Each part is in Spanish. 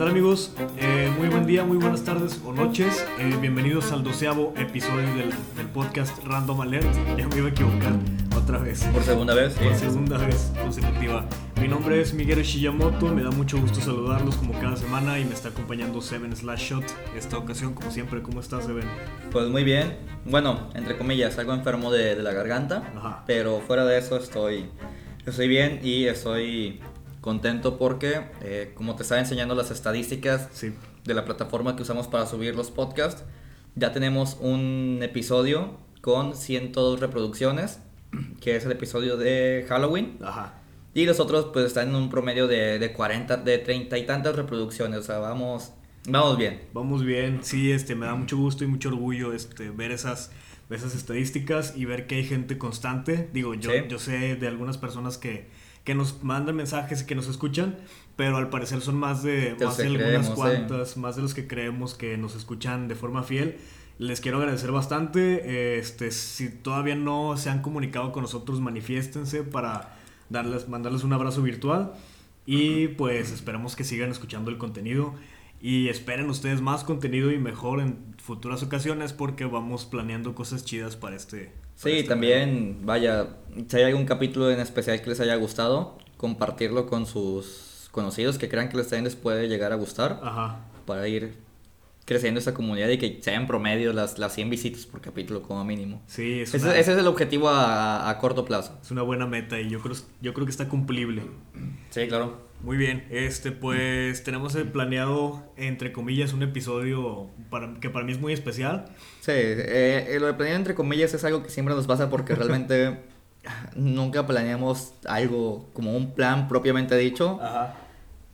tal amigos? Eh, muy buen día, muy buenas tardes o noches. Eh, bienvenidos al doceavo episodio del, del podcast Random Alert. Ya me iba a equivocar otra vez. Por segunda vez. Por segunda vez consecutiva. Mi nombre es Miguel Shiyamoto, me da mucho gusto saludarlos como cada semana y me está acompañando Seven Slash Shot. Esta ocasión, como siempre, ¿cómo estás, Seven? Pues muy bien. Bueno, entre comillas, algo enfermo de, de la garganta. Ajá. Pero fuera de eso estoy, estoy bien y estoy contento porque, eh, como te estaba enseñando las estadísticas Sí. de la plataforma que usamos para subir los podcasts, ya tenemos un episodio con 102 reproducciones, que es el episodio de Halloween. Ajá. Y los otros pues están en un promedio de, de 40, de 30 y tantas reproducciones. O sea, vamos, vamos bien. Vamos bien, sí, este, me da mucho gusto y mucho orgullo este, ver esas, esas estadísticas y ver que hay gente constante. Digo, yo, Sí. yo sé de algunas personas que, que nos mandan mensajes y que nos escuchan, pero al parecer son más de, más de algunas creemos, cuantas, más de los que creemos que nos escuchan de forma fiel. Les quiero agradecer bastante. Este, si todavía no se han comunicado con nosotros, manifiéstense para darles, mandarles un abrazo virtual. Y pues esperamos que sigan escuchando el contenido. Y esperen ustedes más contenido y mejor en futuras ocasiones porque vamos planeando cosas chidas para este. Sí, este también, vaya, si hay algún capítulo en especial que les haya gustado, compartirlo con sus conocidos que crean que les también les puede llegar a gustar. Ajá. para ir creciendo esa comunidad y que sean promedio las, las 100 visitas por capítulo como mínimo. Sí, es Ese, una, ese es el objetivo a, a corto plazo. es una buena meta y yo creo, yo creo que está cumplible. Sí, claro. Muy bien, este pues tenemos eh, planeado entre comillas un episodio para, que para mí es muy especial. Sí, eh, eh, lo de planear entre comillas es algo que siempre nos pasa porque realmente nunca planeamos algo como un plan propiamente dicho. Ajá.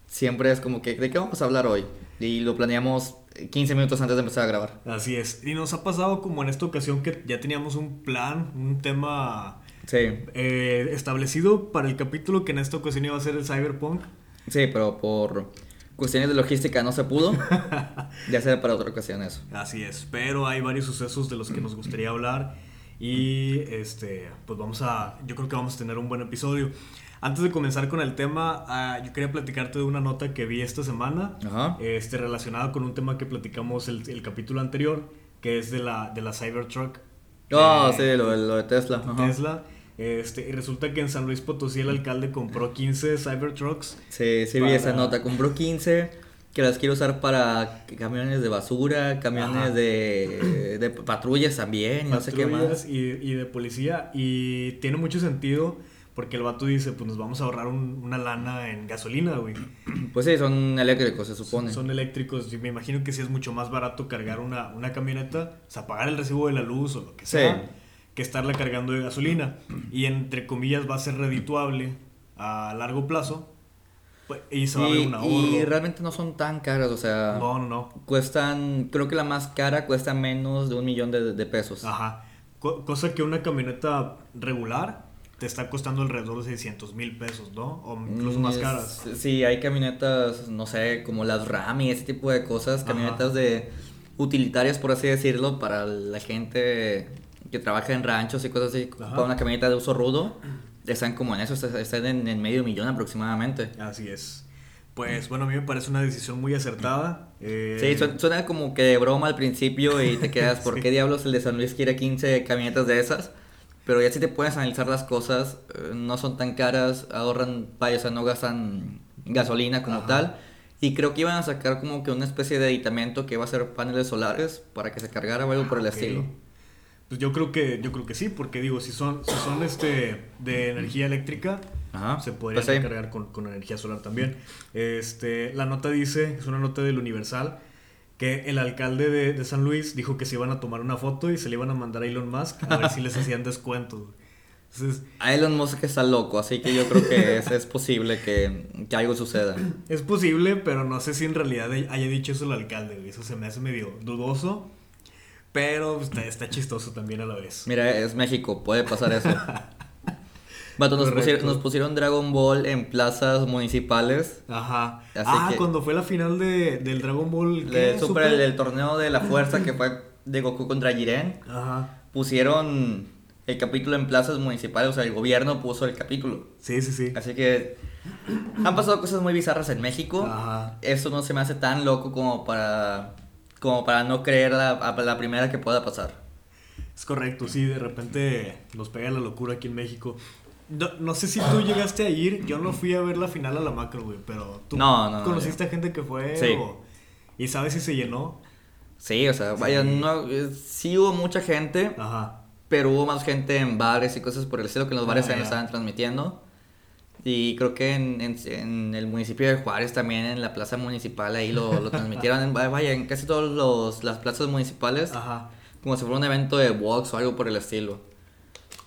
Siempre es como que, ¿de qué vamos a hablar hoy? Y lo planeamos 15 minutos antes de empezar a grabar. Así es. Y nos ha pasado como en esta ocasión que ya teníamos un plan, un tema Sí, eh, establecido para el capítulo que en esta ocasión iba a ser el Cyberpunk. sí, pero por cuestiones de logística no se pudo. ya será para otra ocasión eso. Así es, pero hay varios sucesos de los que nos gustaría hablar y este, pues vamos a, yo creo que vamos a tener un buen episodio. Antes de comenzar con el tema, ah, yo quería platicarte de una nota que vi esta semana, Ajá. este, relacionada con un tema que platicamos el, el capítulo anterior, que es de la, de la Cybertruck. Oh, eh, sí, lo, de- lo de Tesla. Ajá. Este, y resulta que en San Luis Potosí el alcalde compró 15 Cybertrucks. Sí, sí vi esa Para- nota. Compró 15 que las quiero usar para camiones de basura, camiones de, de patrullas también, y no sé qué patrullas más. y, y de policía. Y tiene mucho sentido porque el vato dice, pues nos vamos a ahorrar un- una lana en gasolina, güey. Pues sí, son eléctricos, se supone. Son eléctricos. y me imagino que sí es mucho más barato cargar una, una camioneta, o sea, pagar el recibo de la luz o lo que Sí. Que estarla cargando de gasolina. Y entre comillas va a ser redituable a largo plazo. pues, Y se va a ver un ahorro. y realmente no son tan caras, o sea, No, no, no. cuestan, creo que la más cara cuesta menos de un millón de, de pesos. Ajá. Co- cosa que una camioneta regular te está costando alrededor de 600 mil pesos, ¿no? O incluso Mm, más es- caras. Sí, hay camionetas, no sé, como las RAM y ese tipo de cosas, Ajá. camionetas de utilitarias, por así decirlo, para la gente que trabaja en ranchos y cosas así, Ajá. para una camioneta de uso rudo, están como en eso, están en, en medio millón aproximadamente. Así es. Pues bueno, a mí me parece una decisión muy acertada. Eh, Sí, suena, suena como que de broma al principio y te quedas, ¿por Sí. qué diablos el de San Luis quiere 15 camionetas de esas? Pero ya si te puedes analizar las cosas, eh, no son tan caras, ahorran, vaya, o sea, no gastan gasolina como Ajá. tal. Y creo que iban a sacar como que una especie de aditamento que iba a ser paneles solares para que se cargara o algo por el Ah, ok. estilo. Pues yo creo que yo creo que sí, porque digo, si son si son este de energía eléctrica, Ajá. se podrían Pues sí. recargar con, con energía solar también. Este, la nota dice, es una nota del Universal, que el alcalde de, de San Luis dijo que se iban a tomar una foto y se le iban a mandar a Elon Musk a ver si les hacían descuentos. Entonces, A Elon Musk está loco, así que yo creo que es, es posible que, que algo suceda. es posible, pero no sé si en realidad haya dicho eso el alcalde. Eso se me hace medio dudoso, pero está, está chistoso también a la vez. Mira, es México, puede pasar eso. Vato, nos, pusieron, nos pusieron Dragon Ball en plazas municipales. Ajá. Ah, cuando fue la final de, del Dragon Ball. ¿qué? El, super, el, el torneo de la fuerza que fue de Goku contra Jiren. Ajá. Pusieron el capítulo en plazas municipales, o sea, el gobierno puso el capítulo. Sí, sí, sí. Así que han pasado cosas muy bizarras en México. Ajá. Eso no se me hace tan loco como para como para no creer la, a la primera que pueda pasar. Es correcto, sí, de repente nos pega la locura aquí en México. No, no sé si tú llegaste a ir, yo no fui a ver la final a la macro, güey, pero tú No, no, no, conociste a gente que fue Sí. o- y sabes si se llenó. Sí, o sea, vaya, Sí. no, sí hubo mucha gente, Ajá. pero hubo más gente en bares y cosas por el estilo que en los bares Ah, ya. estaban transmitiendo. Y creo que en, en- en el municipio de Juárez también, en la plaza municipal, ahí lo, lo transmitieron. En- vaya, en casi todas las plazas municipales, Ajá. como si fuera un evento de box o algo por el estilo.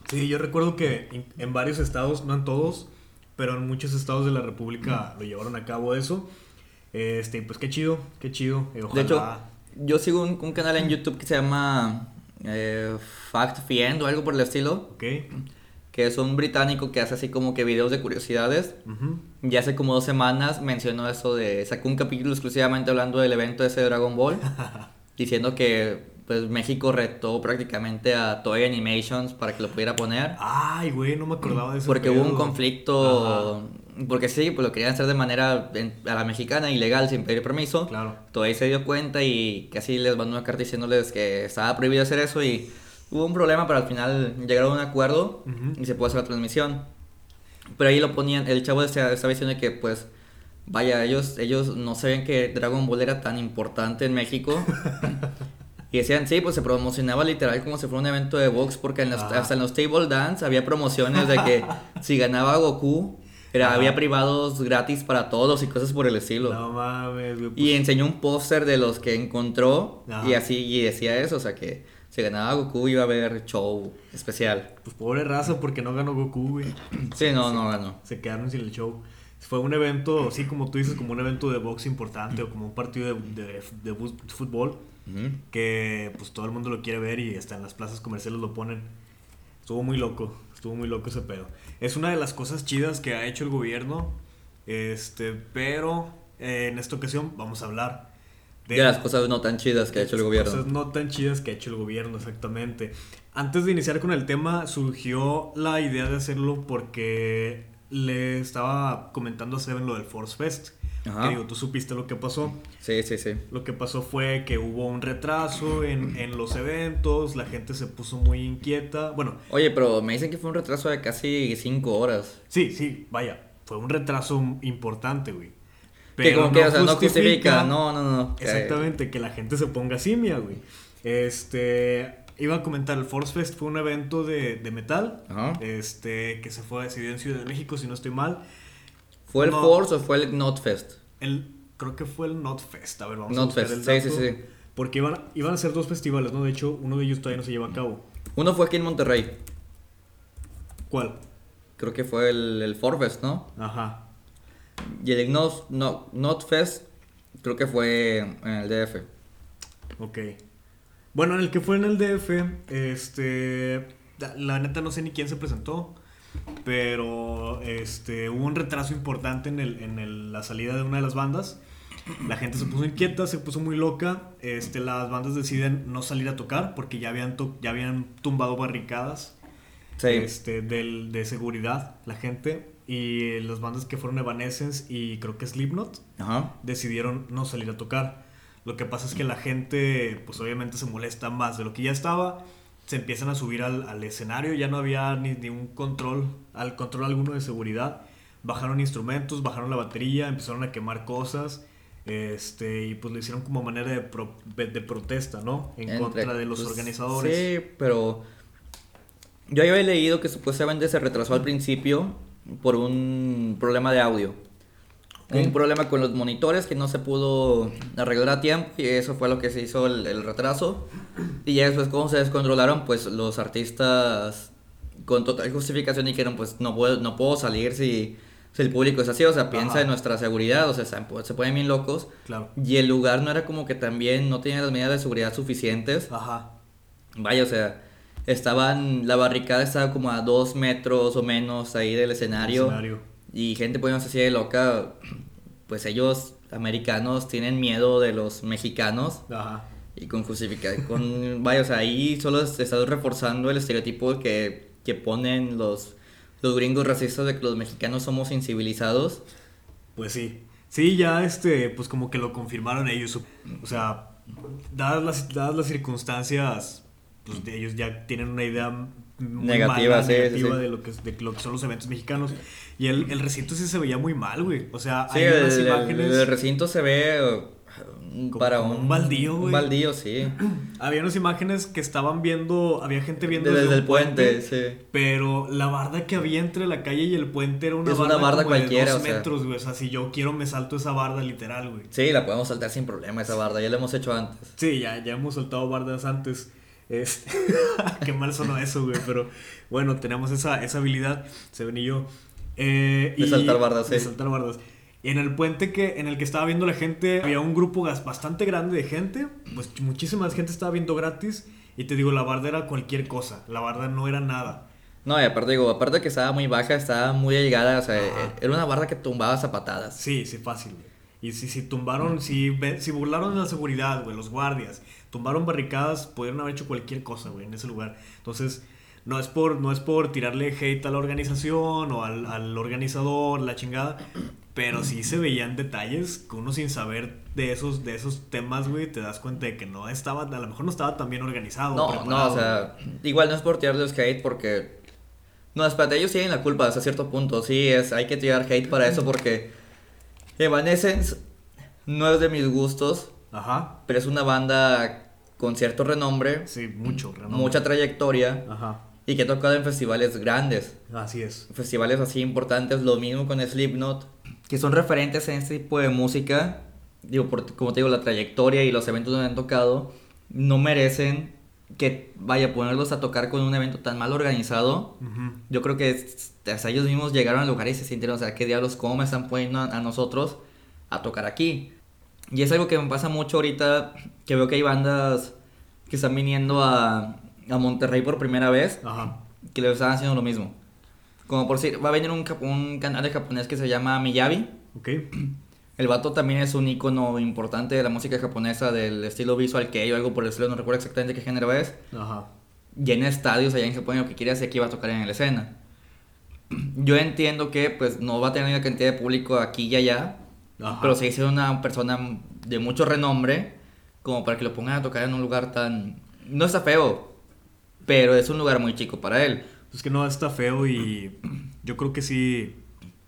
Sí, yo recuerdo que en, varios estados, no en todos, pero en muchos estados de la República lo llevaron a cabo eso. Este, pues qué chido, qué chido. eh, De hecho, yo sigo un, un canal en YouTube que se llama eh, Fact Fiend o algo por el estilo, Ok. Que es un británico que hace así como que videos de curiosidades. Ujú. Y hace como dos semanas mencionó eso de, sacó un capítulo exclusivamente hablando del evento ese de Dragon Ball, diciendo que pues México retó prácticamente a Toei Animations para que lo pudiera poner. Ay, güey, no me acordaba de eso. Porque hubo un conflicto, porque sí, pues lo querían hacer de manera en- a la mexicana, ilegal, sin pedir permiso. Claro. Toei se dio cuenta y casi les mandó una carta diciéndoles que estaba prohibido hacer eso y hubo un problema, pero al final llegaron a un acuerdo Ujú. y se pudo hacer la transmisión. Pero ahí lo ponían, el chavo estaba diciendo que pues, vaya, ellos, ellos no sabían que Dragon Ball era tan importante en México. y decían, sí, pues se promocionaba literal como si fuera un evento de box, porque en las- Ajá. hasta en los table dance había promociones de que si ganaba Goku, era, había privados gratis para todos y cosas por el estilo. No mames. Y pues, enseñó un póster de los que encontró y así y decía eso, o sea que ganaba Goku iba a haber show especial. pues pobre raza porque no ganó Goku, güey. Sí, no, no ganó. Se quedaron sin el show. Fue un evento, sí, como tú dices, como un evento de box importante o como un partido de, de- fútbol que pues todo el mundo lo quiere ver y hasta en las plazas comerciales lo ponen. Estuvo muy loco, estuvo muy loco ese pedo. Es una de las cosas chidas que ha hecho el gobierno, este, pero eh, en esta ocasión vamos a hablar De las cosas no tan chidas que ha hecho el gobierno. Cosas no tan chidas que ha hecho el gobierno, exactamente. Antes de iniciar con el tema, surgió la idea de hacerlo porque le estaba comentando a Seven lo del Force Fest. Ajá. Que digo, tú supiste lo que pasó. Sí, sí, sí. Lo que pasó fue que hubo un retraso en, en los eventos, la gente se puso muy inquieta. Bueno, Oye, pero me dicen que fue un retraso de casi cinco horas. sí, sí, vaya, fue un retraso importante, güey. Que como que, o sea, no justifica. No, no, no. Exactamente, que la gente se ponga simia, güey. Este, iba a comentar, el Force Fest fue un evento de, de metal, Ajá. este, que se fue decidido en Ciudad de México, si no estoy mal. ¿Fue el no. Force o fue el Notfest? El, creo que fue el Notfest, a ver, vamos a buscar el sí, sí, sí. Porque iban, iban a ser dos festivales, ¿no? De hecho, uno de ellos todavía no se lleva a cabo. Uno fue aquí en Monterrey. ¿Cuál? Creo que fue el, el Forfest, ¿no? Ajá. Y el Not, no, Notfest creo que fue en el DF. Ok. Bueno, en el que fue en el DF, este, la, la neta no sé ni quién se presentó, pero este, hubo un retraso importante en, el, en el- la salida de una de las bandas. La gente se puso inquieta, se puso muy loca. Este, las bandas deciden no salir a tocar porque ya habían, to- ya habían tumbado barricadas Sí. este, del, de seguridad, la gente. Y las bandas que fueron Evanescence y creo que Slipknot Ajá. decidieron no salir a tocar. Lo que pasa es que la gente, pues obviamente se molesta más de lo que ya estaba. Se empiezan a subir al, al escenario, ya no había ni, ni un control, al control alguno de seguridad. Bajaron instrumentos, bajaron la batería, empezaron a quemar cosas. Este, y pues lo hicieron como manera de, pro- de protesta, ¿no? En Entre- contra de los pues, organizadores. Sí, pero yo había leído que supuestamente se retrasó al principio por un problema de audio. Ok. Un problema con los monitores que no se pudo arreglar a tiempo y eso fue lo que se hizo el, el retraso. Y ya después como se descontrolaron, pues los artistas con total justificación dijeron, pues no puedo, no puedo salir si, si el público es así, o sea, piensa Ajá. en nuestra seguridad, o sea, se, se ponen bien locos. Claro. Y el lugar no era como que también no tenía las medidas de seguridad suficientes. Ajá. Vaya, o sea, estaban, la barricada estaba como a dos metros o menos ahí del escenario. Escenario. Y gente poniéndose así de loca, pues ellos, americanos, tienen miedo de los mexicanos. Ajá. Y con justificar, con, vaya, o sea, ahí solo estás reforzando el estereotipo que, que ponen los, los gringos racistas de que los mexicanos somos incivilizados. Pues sí. Sí, ya este, pues como que lo confirmaron ellos. O sea, dadas las, dadas las circunstancias, pues de ellos ya tienen una idea muy Negativa, mala, sí, negativa sí. De, lo que, de lo que son los eventos mexicanos. Y el, el recinto sí se veía muy mal, güey. O sea, Sí, hay el, unas el- imágenes... el recinto se ve uh, Como- para como un, un baldío, güey. Un baldío, sí. Había unas imágenes que estaban viendo, había gente viendo Desde, desde el puente, sí. Pero la barda que había entre la calle y el puente era una Es barda, una barda como de cualquiera, dos o sea. metros, güey. O sea, si yo quiero me salto esa barda literal, güey. Sí, la podemos saltar sin problema esa barda, ya la hemos hecho antes. Sí, ya, ya hemos soltado bardas antes. Este, qué mal sonó eso, güey. Pero bueno, tenemos esa, esa habilidad, Seven y yo. Eh, De y- saltar bardas, De sí. saltar bardas. Y en el puente que, en el que estaba viendo la gente, había un grupo bastante grande de gente. Pues muchísima gente estaba viendo gratis. Y te digo, la barda era cualquier cosa. La barda no era nada. No, y aparte digo, aparte de que estaba muy baja, estaba muy delgada, o sea, Ajá. era una barda que tumbabas a patadas. Sí, sí, fácil, güey. Y si, si tumbaron, si, si burlaron de la seguridad, güey, los guardias, tumbaron barricadas, pudieron haber hecho cualquier cosa, güey, en ese lugar. Entonces, no es por, no es por tirarle hate a la organización o al, al organizador, la chingada, pero sí se veían detalles que uno sin saber de esos, de esos temas, güey, te das cuenta de que no estaba, a lo mejor no estaba tan bien organizado. No, no, o sea, igual no es por tirarles hate porque... No, espérate, ellos tienen la culpa hasta cierto punto, sí, es, hay que tirar hate para eso porque Evanescence no es de mis gustos, Ajá, pero es una banda con cierto renombre, sí, mucho, renombre. mucha trayectoria Ajá, y que ha tocado en festivales grandes. así es. festivales así importantes, lo mismo con Slipknot, que son referentes en este tipo de música, digo, por, como te digo, la trayectoria y los eventos donde han tocado, no merecen que vaya a ponerlos a tocar con un evento tan mal organizado. Ujú. Yo creo que hasta ellos mismos llegaron al lugar y se sintieron, o sea, qué diablos, cómo me están poniendo a, a nosotros a tocar aquí. Y es algo que me pasa mucho ahorita, que veo que hay bandas que están viniendo a, a Monterrey por primera vez Ajá, que le están haciendo lo mismo. Como por decir, va a venir un, un canal de japonés que se llama Miyabi. ok. El vato también es un icono importante de la música japonesa, del estilo visual que hay o algo por el estilo, no recuerdo exactamente qué género es. Ajá. Llena estadios allá en Japón y lo que quiere hacer aquí va a tocar en la escena. Yo entiendo que pues no va a tener una cantidad de público aquí y allá, Ajá. pero sigue siendo una persona de mucho renombre como para que lo pongan a tocar en un lugar tan... No está feo, pero es un lugar muy chico para él. Es que no, está feo y yo creo que sí.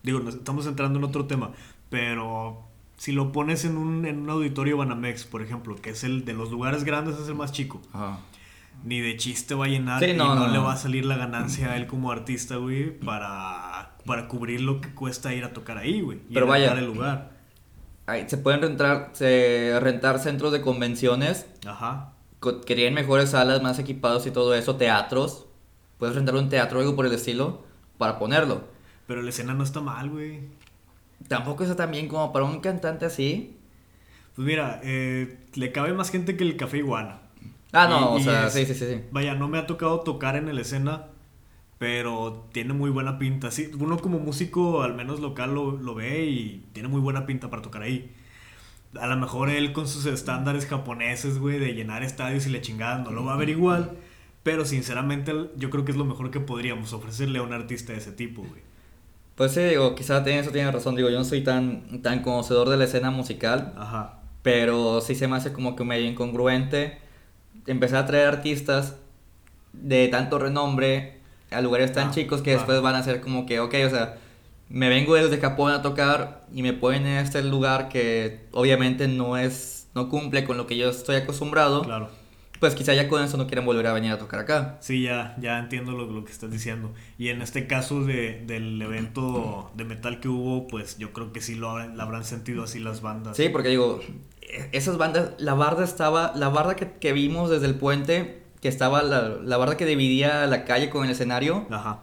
Digo, nos estamos entrando en otro tema, pero si lo pones en un, en un auditorio Banamex, por ejemplo, que es el de los lugares grandes, es el más chico, Ajá. ni de chiste va a llenar Sí, y no, no, no, le va a salir la ganancia a él como artista, güey, para, para cubrir lo que cuesta ir a tocar ahí, güey. y Pero vaya. rentar el lugar. Se pueden rentar, se, rentar centros de convenciones Ajá. co- que tienen mejores salas, más equipados y todo eso, teatros. Puedes rentar un teatro o algo por el estilo para ponerlo. Pero la escena no está mal, güey. Tampoco está tan bien como para un cantante así. Pues mira, eh, le cabe más gente que el Café Iguana. Ah, no, Y- o y sea, es- sí, sí, sí. Vaya, no me ha tocado tocar en la escena, pero tiene muy buena pinta. Sí, uno como músico, al menos local, lo, lo ve y tiene muy buena pinta para tocar ahí. A lo mejor él con sus estándares japoneses, güey, de llenar estadios y le chingada, no lo va a ver igual. Pero sinceramente, yo creo que es lo mejor que podríamos ofrecerle a un artista de ese tipo, güey. Pues sí, digo, quizá tiene, eso tiene razón. Digo, yo no soy tan, tan conocedor de la escena musical, Ajá. pero sí se me hace como que medio incongruente empezar a traer artistas de tanto renombre a lugares tan Ah, chicos que ah. después van a ser como que, ok, o sea, me vengo desde Japón a tocar y me ponen en este lugar que obviamente no es, no cumple con lo que yo estoy acostumbrado, Claro. pues quizá ya con eso no quieren volver a venir a tocar acá. Sí, ya, ya entiendo lo, lo que estás diciendo. Y en este caso de, del evento de metal que hubo, pues yo creo que sí lo, habrán- lo habrán sentido así las bandas. Sí, porque digo, e- esas bandas, la barda estaba, la barda que, que vimos desde el puente, que estaba la, la barda que dividía la calle con el escenario, Ajá.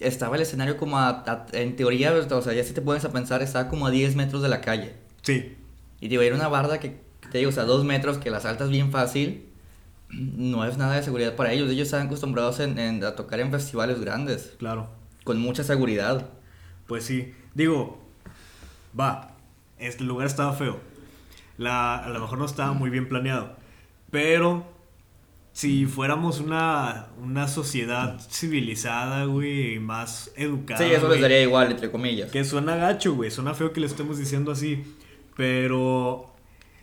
estaba el escenario como a, a- en teoría, o sea, ya si te pones a pensar, estaba como a 10 metros de la calle. Sí, Y digo, era una barda que, que te digo, o sea, 2 metros, que la saltas bien fácil, no es nada de seguridad para ellos. Ellos están acostumbrados en- en- a tocar en festivales grandes, claro. con mucha seguridad. Pues sí. Digo, va, este lugar estaba feo. La, a lo mejor no estaba muy bien planeado. Pero si fuéramos una, una sociedad civilizada, güey, más educada. Sí, eso les daría igual, entre comillas. Que suena gacho, güey. Suena feo que le estemos diciendo así. Pero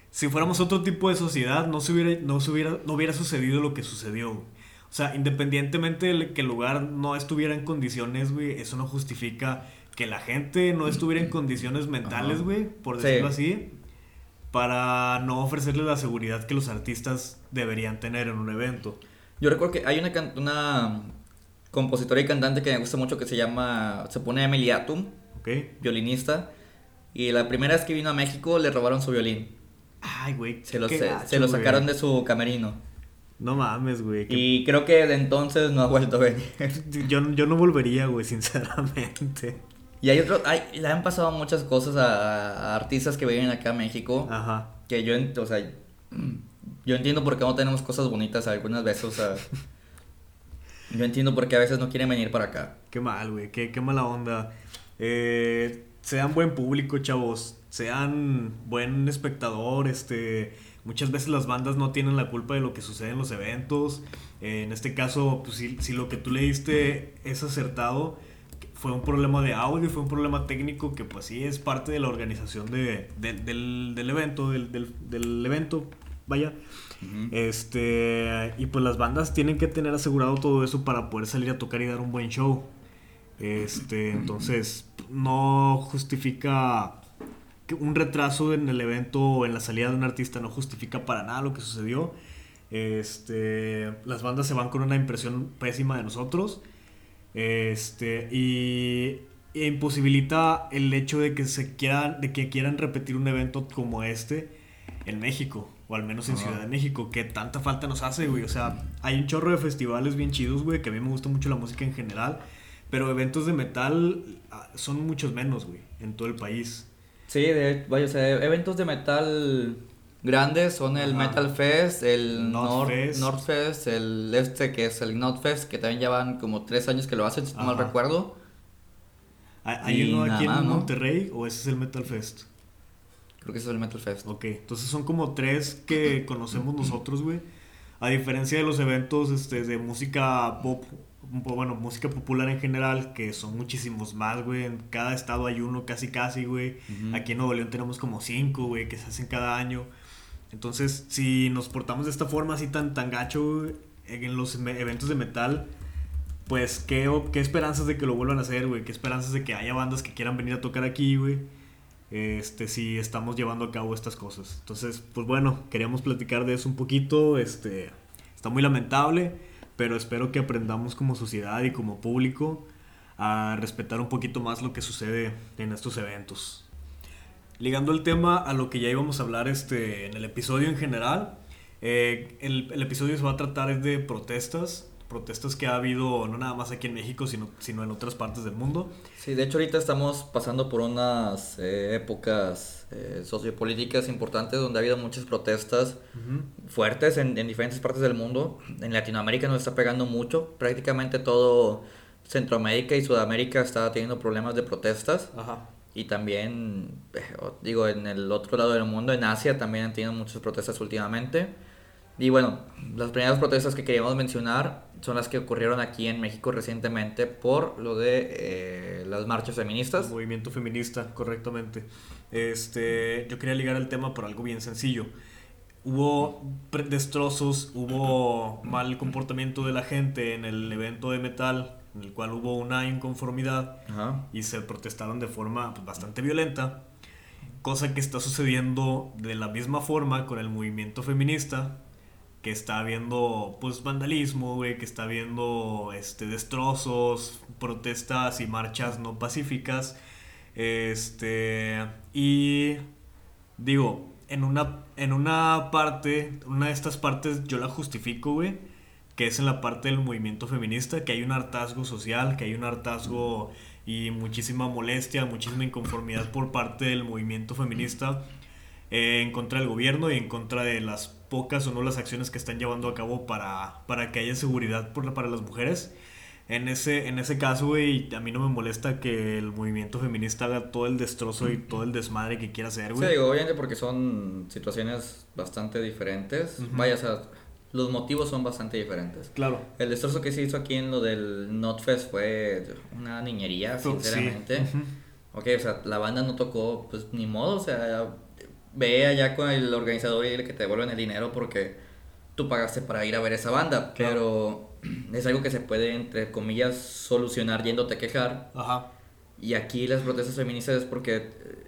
si fuéramos otro tipo de sociedad, no, se hubiera, no, se hubiera, no hubiera sucedido lo que sucedió. güey. O sea, independientemente de que el lugar no estuviera en condiciones, güey, eso no justifica que la gente no estuviera en condiciones mentales, Ajá. güey, por Sí. decirlo así, para no ofrecerles la seguridad que los artistas deberían tener en un evento. Yo recuerdo que hay una, una compositora y cantante que me gusta mucho que se llama, se pone Emily Atum, violinista, y la primera vez que vino a México le robaron su violín. Ay, güey. Se lo, se, gacho, se lo güey. sacaron de su camerino. No mames, güey. qué- Y creo que de entonces no ha vuelto a venir. Yo, yo no volvería, güey, sinceramente. Y hay otro, hay, le han pasado muchas cosas a, a artistas que vienen acá a México. Ajá. Que yo, o sea, yo entiendo por qué no tenemos cosas bonitas algunas veces, o sea, yo entiendo por qué a veces no quieren venir para acá. Qué mal, güey, qué, qué mala onda. Eh, sean buen público, chavos. Sean buen espectador. Este, muchas veces las bandas no tienen la culpa de lo que sucede en los eventos. Eh, en este caso, pues, si, si lo que tú leíste es acertado, fue un problema de audio, fue un problema técnico que pues sí es parte de la organización de, de- del, del evento, del, del, del evento, vaya. Este, y pues las bandas tienen que tener asegurado todo eso para poder salir a tocar y dar un buen show. Este, entonces, no justifica que un retraso en el evento o en la salida de un artista, no justifica para nada lo que sucedió. Este, las bandas se van con una impresión pésima de nosotros. Este, y e imposibilita el hecho de que se quieran, de que quieran repetir un evento como este en México, o al menos en Ajá. Ciudad de México, que tanta falta nos hace, güey. O sea, hay un chorro de festivales bien chidos, güey, que a mí me gusta mucho la música en general, pero eventos de metal ah, son muchos menos, güey, en todo el país. Sí, de, vaya, o sea, eventos de metal grandes son el Ajá. Metal Fest, el North North, Fest. North Fest, el este que es el Not Fest, que también ya van como tres años que lo hacen, si no mal recuerdo. ¿Hay, Y uno aquí nada en. Monterrey o ese es el Metal Fest? Creo que ese es el Metal Fest. Ok, entonces son como tres que conocemos nosotros, güey. A diferencia de los eventos este, de música pop, bueno, música popular en general, que son muchísimos más, güey. En cada estado hay uno casi casi, güey. Aquí en Nuevo León tenemos como cinco, güey, que se hacen cada año. Entonces, si nos portamos de esta forma así tan, tan gacho, en los eventos de metal, pues, ¿qué, ¿qué esperanzas de que lo vuelvan a hacer, güey? ¿Qué esperanzas de que haya bandas que quieran venir a tocar aquí, güey? Este, si estamos llevando a cabo estas cosas. Entonces, pues bueno, queríamos platicar de eso un poquito. Este, está muy lamentable, pero espero que aprendamos como sociedad y como público a respetar un poquito más lo que sucede en estos eventos. Ligando el tema a lo que ya íbamos a hablar este, en el episodio en general, eh, el, el episodio se va a tratar es de protestas, protestas que ha habido no nada más aquí en México, sino, sino en otras partes del mundo. Sí, de hecho ahorita estamos pasando por unas eh, épocas eh, sociopolíticas importantes donde ha habido muchas protestas fuertes en, en diferentes partes del mundo. En Latinoamérica nos está pegando mucho. Prácticamente todo Centroamérica y Sudamérica está teniendo problemas de protestas. Ajá. Y también, eh, digo, en el otro lado del mundo, en Asia, también han tenido muchas protestas últimamente. Y bueno, las primeras protestas que queríamos mencionar son las que ocurrieron aquí en México recientemente por lo de eh, las marchas feministas. Movimiento feminista, correctamente. Este, yo quería ligar el tema por algo bien sencillo. Hubo destrozos, hubo mal comportamiento de la gente en el evento de metal, en el cual hubo una inconformidad Ajá. y se protestaron de forma pues, bastante violenta. Cosa que está sucediendo de la misma forma con el movimiento feminista, que está habiendo pues vandalismo, güey, que está habiendo este destrozos, protestas y marchas no pacíficas. Este, y digo, en una en una parte, una de estas partes yo la justifico, güey, que es en la parte del movimiento feminista, que hay un hartazgo social, que hay un hartazgo y muchísima molestia, muchísima inconformidad por parte del movimiento feminista eh, en contra del gobierno y en contra de las pocas o no las acciones que están llevando a cabo para, para que haya seguridad por, para las mujeres. en ese, en ese caso, güey, a mí no me molesta que el movimiento feminista haga todo el destrozo y todo el desmadre que quiera hacer, güey. Sí, digo, obviamente porque son situaciones bastante diferentes. Vaya, o sea, los motivos son bastante diferentes. Claro. El destrozo que se hizo aquí en lo del Notfest fue una niñería, sinceramente. Sí. Ok, o sea, la banda no tocó, pues ni modo, o sea, ve allá con el organizador y que te devuelven el dinero porque tú pagaste para ir a ver esa banda, pero es algo que se puede, entre comillas, solucionar yéndote a quejar. Ajá. Y aquí las protestas feministas es porque eh,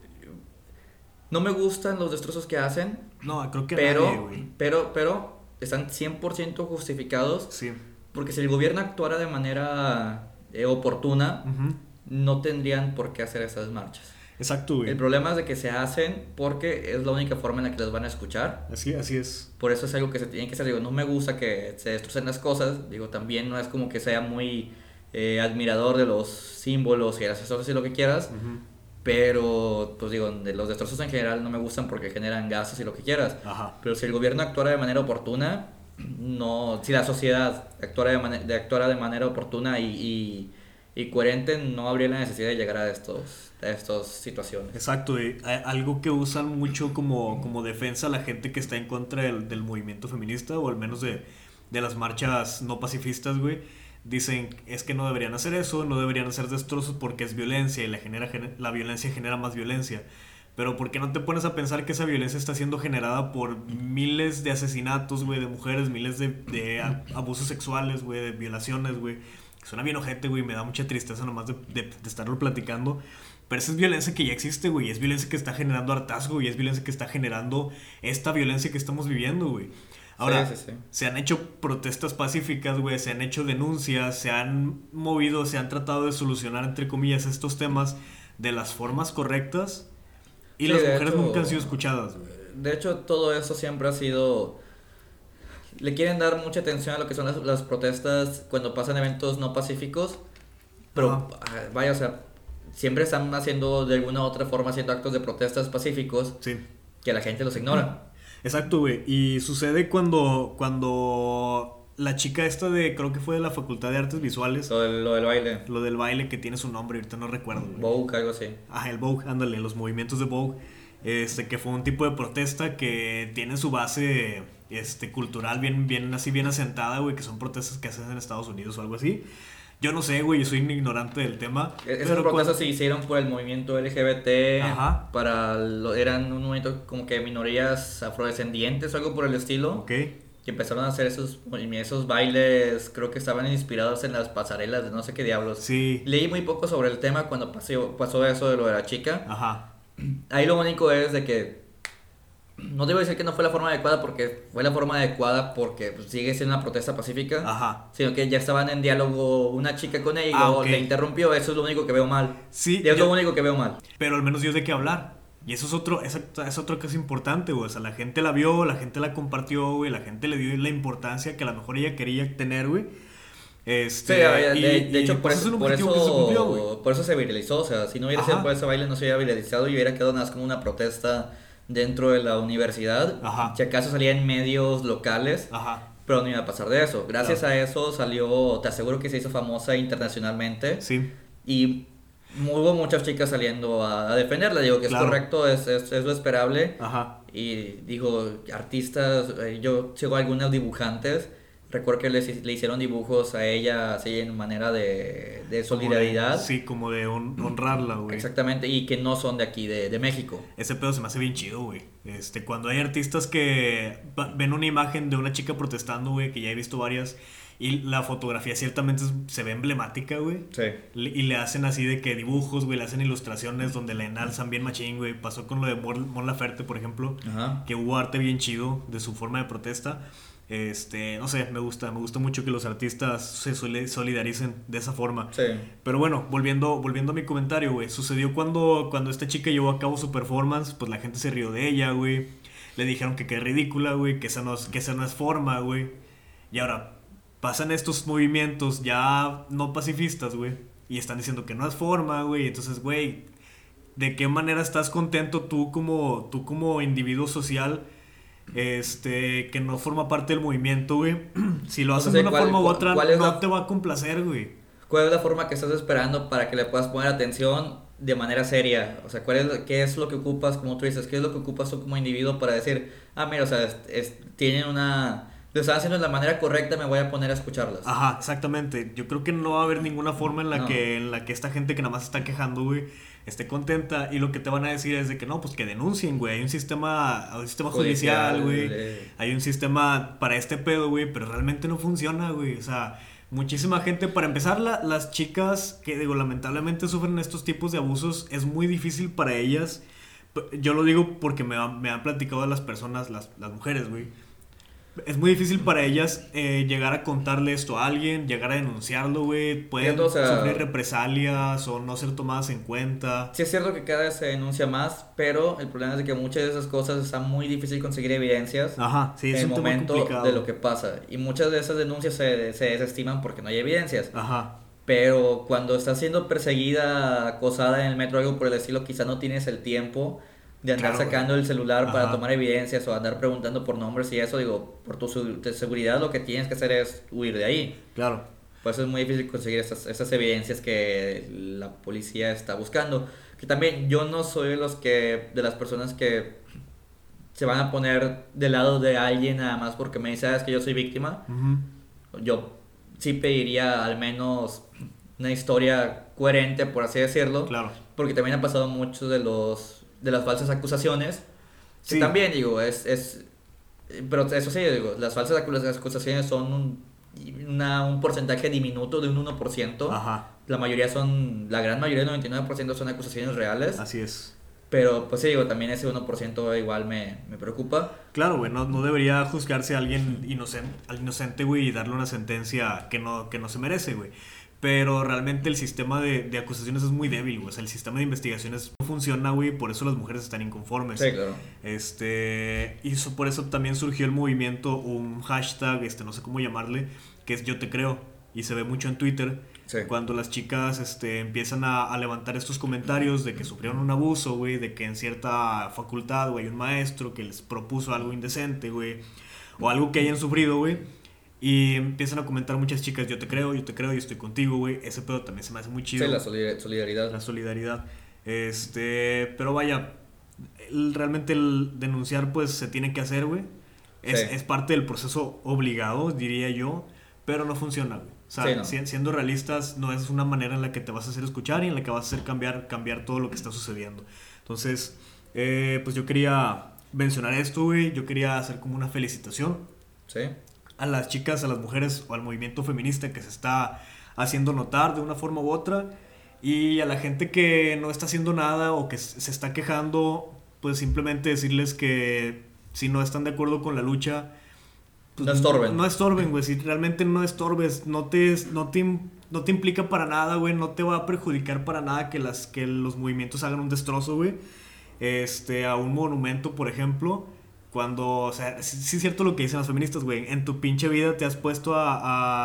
no me gustan los destrozos que hacen. No, creo que pero, nadie, pero, pero están 100% justificados. Sí. Porque si el gobierno actuara de manera eh, oportuna, no tendrían por qué hacer esas marchas. Exacto, güey. El problema es de que se hacen porque es la única forma en la que les van a escuchar. Así, así es. Por eso es algo que se tiene que hacer. Digo, no me gusta que se destrocen las cosas. Digo, también no es como que sea muy eh, admirador de los símbolos y las cosas y lo que quieras. Pero, pues digo, de los destrozos en general no me gustan porque generan gases y lo que quieras. Ajá. Pero si el gobierno actuara de manera oportuna, no, si la sociedad actuara de, de, actuara de manera oportuna y, y, y, coherente, no habría la necesidad de llegar a estos, a estas situaciones. Exacto, y algo que usan mucho como, como defensa la gente que está en contra del, del movimiento feminista, o al menos de, de las marchas no pacifistas, güey dicen es que no deberían hacer eso, no deberían hacer destrozos porque es violencia y la, genera, la violencia genera más violencia. Pero ¿por qué no te pones a pensar que esa violencia está siendo generada por miles de asesinatos, güey, de mujeres, miles de, de abusos sexuales, güey, de violaciones, güey? Suena bien ojete, güey, me da mucha tristeza nomás de, de, de, estarlo platicando. Pero esa es violencia que ya existe, güey. Es violencia que está generando hartazgo y es violencia que está generando esta violencia que estamos viviendo, güey. Ahora, sí, sí, sí. se han hecho protestas pacíficas, güey, se han hecho denuncias, se han movido, se han tratado de solucionar, entre comillas, estos temas de las formas correctas y las mujeres hecho, nunca han sido escuchadas. Güey. De hecho, todo eso siempre ha sido... Le quieren dar mucha atención a lo que son las, las protestas cuando pasan eventos no pacíficos, pero Ajá. vaya, o sea, siempre están haciendo de alguna u otra forma, haciendo actos de protestas pacíficos que la gente los ignora. Exacto, güey. Y sucede cuando, cuando la chica esta de, creo que fue de la Facultad de Artes Visuales. Lo del, lo del baile. Lo del baile que tiene su nombre, ahorita no recuerdo. Güey. Vogue, algo así. Ajá, el Vogue, ándale, los movimientos de Vogue. Este, que fue un tipo de protesta que tiene su base este, cultural bien, bien, así bien asentada, güey, que son protestas que hacen en Estados Unidos o algo así. Yo no sé, güey, yo soy un ignorante del tema. Esas pero protestas se hicieron por el movimiento LGBT, Ajá. para lo, eran un movimiento como que minorías afrodescendientes o algo por el estilo. Ok. Que empezaron a hacer esos, esos bailes, creo que estaban inspirados en las pasarelas de no sé qué diablos. Sí. Leí muy poco sobre el tema cuando pasó, pasó eso de lo de la chica. Ajá. Ahí lo único es de que no debo decir que no fue la forma adecuada porque fue la forma adecuada porque pues, sigue siendo una protesta pacífica, Ajá. sino que ya estaban en diálogo una chica con ella y Ah, le interrumpió, eso es lo único que veo mal. Sí, Y es yo- lo único que veo mal. pero al menos dio de qué hablar. Y eso es otro, es, es otro que es importante, güey. O sea, la gente la vio, la gente la compartió, güey. La gente le dio la importancia que a lo mejor ella quería tener, güey. Este, Sí, de, y- de y, hecho, por pues, eso, por, objetivo que se cumplió, eso, por eso se viralizó. O sea, si no hubiera Ajá. sido por ese baile, no se hubiera viralizado y hubiera quedado nada más como una protesta dentro de la universidad. Ajá. Si acaso salía en medios locales. Ajá. Pero no iba a pasar de eso. Gracias Claro. a eso salió, te aseguro que se hizo famosa internacionalmente. Sí. Y hubo muchas chicas saliendo a, a defenderla. Digo que Claro. es correcto, es, es, es lo esperable. Ajá. Y digo, artistas, eh, yo sigo algunas dibujantes. Recuerdo que les- le hicieron dibujos a ella así en manera de, de solidaridad. Como de- sí, como de hon- honrarla, güey. Exactamente, y que no son de aquí, de, de México. Ese pedo se me hace bien chido, güey. Este, cuando hay artistas que ven una imagen de una chica protestando, güey, que ya he visto varias, y la fotografía ciertamente se ve emblemática, güey. Sí. Le- Y le hacen así de que dibujos, güey, le hacen ilustraciones donde la enalzan bien machín, güey. Pasó con lo de Mon Mon Laferte, por ejemplo, Ajá. que hubo arte bien chido de su forma de protesta. Este, no sé, me gusta, me gusta mucho que los artistas se soli- solidaricen de esa forma. Sí. Pero bueno, volviendo, volviendo a mi comentario, güey. Sucedió cuando, cuando esta chica llevó a cabo su performance, pues la gente se rió de ella, güey. Le dijeron que qué ridícula, güey, que esa no es, que esa no es forma, güey. Y ahora, pasan estos movimientos ya no pacifistas, güey. Y están diciendo que no es forma, güey. Entonces, güey, ¿de qué manera estás contento tú como, tú como individuo social? Este, que no forma parte del movimiento, güey. Si lo sé de una cuál- forma u otra, no la- te va a complacer, güey. ¿cuál es la forma que estás esperando para que le puedas poner atención de manera seria? O sea, ¿cuál es, lo- ¿qué es lo que ocupas, como tú dices, qué es lo que ocupas tú como individuo para decir, ah, mira, o sea, es- es- tienen una... Lo están haciendo de la manera correcta, me voy a poner a escucharlas. Ajá, exactamente. Yo creo que no va a haber ninguna forma en la No. que en la que esta gente que nada más está quejando, güey, esté contenta y lo que te van a decir es de que no, pues que denuncien, güey. Hay un sistema, hay un sistema judicial, güey. eh, Hay un sistema para este pedo, güey, pero realmente no funciona, güey. O sea, muchísima gente, para empezar, la- las chicas que, digo, lamentablemente sufren estos tipos de abusos, es muy difícil para ellas. Yo lo digo porque me, me han platicado las personas, las, las mujeres, güey. Es muy difícil para ellas eh, llegar a contarle esto a alguien, llegar a denunciarlo, güey. Pueden o sea- sufrir represalias o no ser tomadas en cuenta. Sí es cierto que cada vez se denuncia más, pero el problema es de que muchas de esas cosas está muy difícil conseguir evidencias Ajá, sí, en es el un tema momento complicado. de lo que pasa. Y muchas de esas denuncias se, se desestiman porque no hay evidencias. Ajá, Pero cuando estás siendo perseguida, acosada en el metro, algo por el estilo, quizá no tienes el tiempo de andar Claro, sacando el celular para Ajá. tomar evidencias o andar preguntando por nombres y eso, digo, por tu seguridad lo que tienes que hacer es huir de ahí. claro. Por eso es muy difícil conseguir estas, estas evidencias que la policía está buscando. Que también yo no soy de los que, de las personas que se van a poner del lado de alguien nada más porque me dice, "Ah, es que yo soy víctima. Ujú. Yo sí pediría al menos una historia coherente, por así decirlo. Claro. Porque también ha pasado mucho de los de las falsas acusaciones. Que Sí. también, digo, es, es... Pero eso sí, digo, las falsas acu- acusaciones son un, una- un porcentaje diminuto de un 1%. Ajá, La mayoría son, la gran mayoría, el 99% son acusaciones reales. así es. Pero pues sí, digo, también ese 1% igual me, me preocupa. Claro, güey, no, no debería juzgarse a alguien inocente, al inocente, güey, y darle una sentencia que no, que no se merece, güey. Pero realmente el sistema de, de acusaciones es muy débil, güey. O sea, el sistema de investigaciones no funciona, güey, por eso las mujeres están inconformes. Sí, claro. Este, y eso- por eso también surgió el movimiento, un hashtag, este, no sé cómo llamarle, que es Yo Te Creo. Y se ve mucho en Twitter. Sí. Cuando las chicas este, empiezan a, a levantar estos comentarios de que sufrieron un abuso, güey, de que en cierta facultad, güey, hay un maestro que les propuso algo indecente, güey, o algo que hayan sufrido, güey, y empiezan a comentar muchas chicas, yo te creo, yo te creo, yo estoy contigo, güey, ese pedo también se me hace muy chido. Sí, la solidar- solidaridad. la solidaridad. Este, pero vaya, realmente el denunciar, pues, se tiene que hacer, güey. Es, Sí. es parte del proceso obligado, diría yo, pero no funciona, güey. O sea, Sí, no. si- siendo realistas, no es una manera en la que te vas a hacer escuchar y en la que vas a hacer cambiar, cambiar todo lo que está sucediendo. Entonces, eh, pues yo quería mencionar esto, güey. Yo quería hacer como una felicitación Sí. A las chicas, a las mujeres o al movimiento feminista que se está haciendo notar de una forma u otra. Y a la gente que no está haciendo nada o que se está quejando, pues simplemente decirles que si no están de acuerdo con la lucha, pues No estorben. No estorben, güey. Si realmente no estorbes, no te, no te, no te implica para nada, güey. No te va a perjudicar para nada que, las, que los movimientos hagan un destrozo, güey. Este, a un monumento, por ejemplo. Cuando, o sea, sí, sí es cierto lo que dicen las feministas, güey. En tu pinche vida te has puesto a,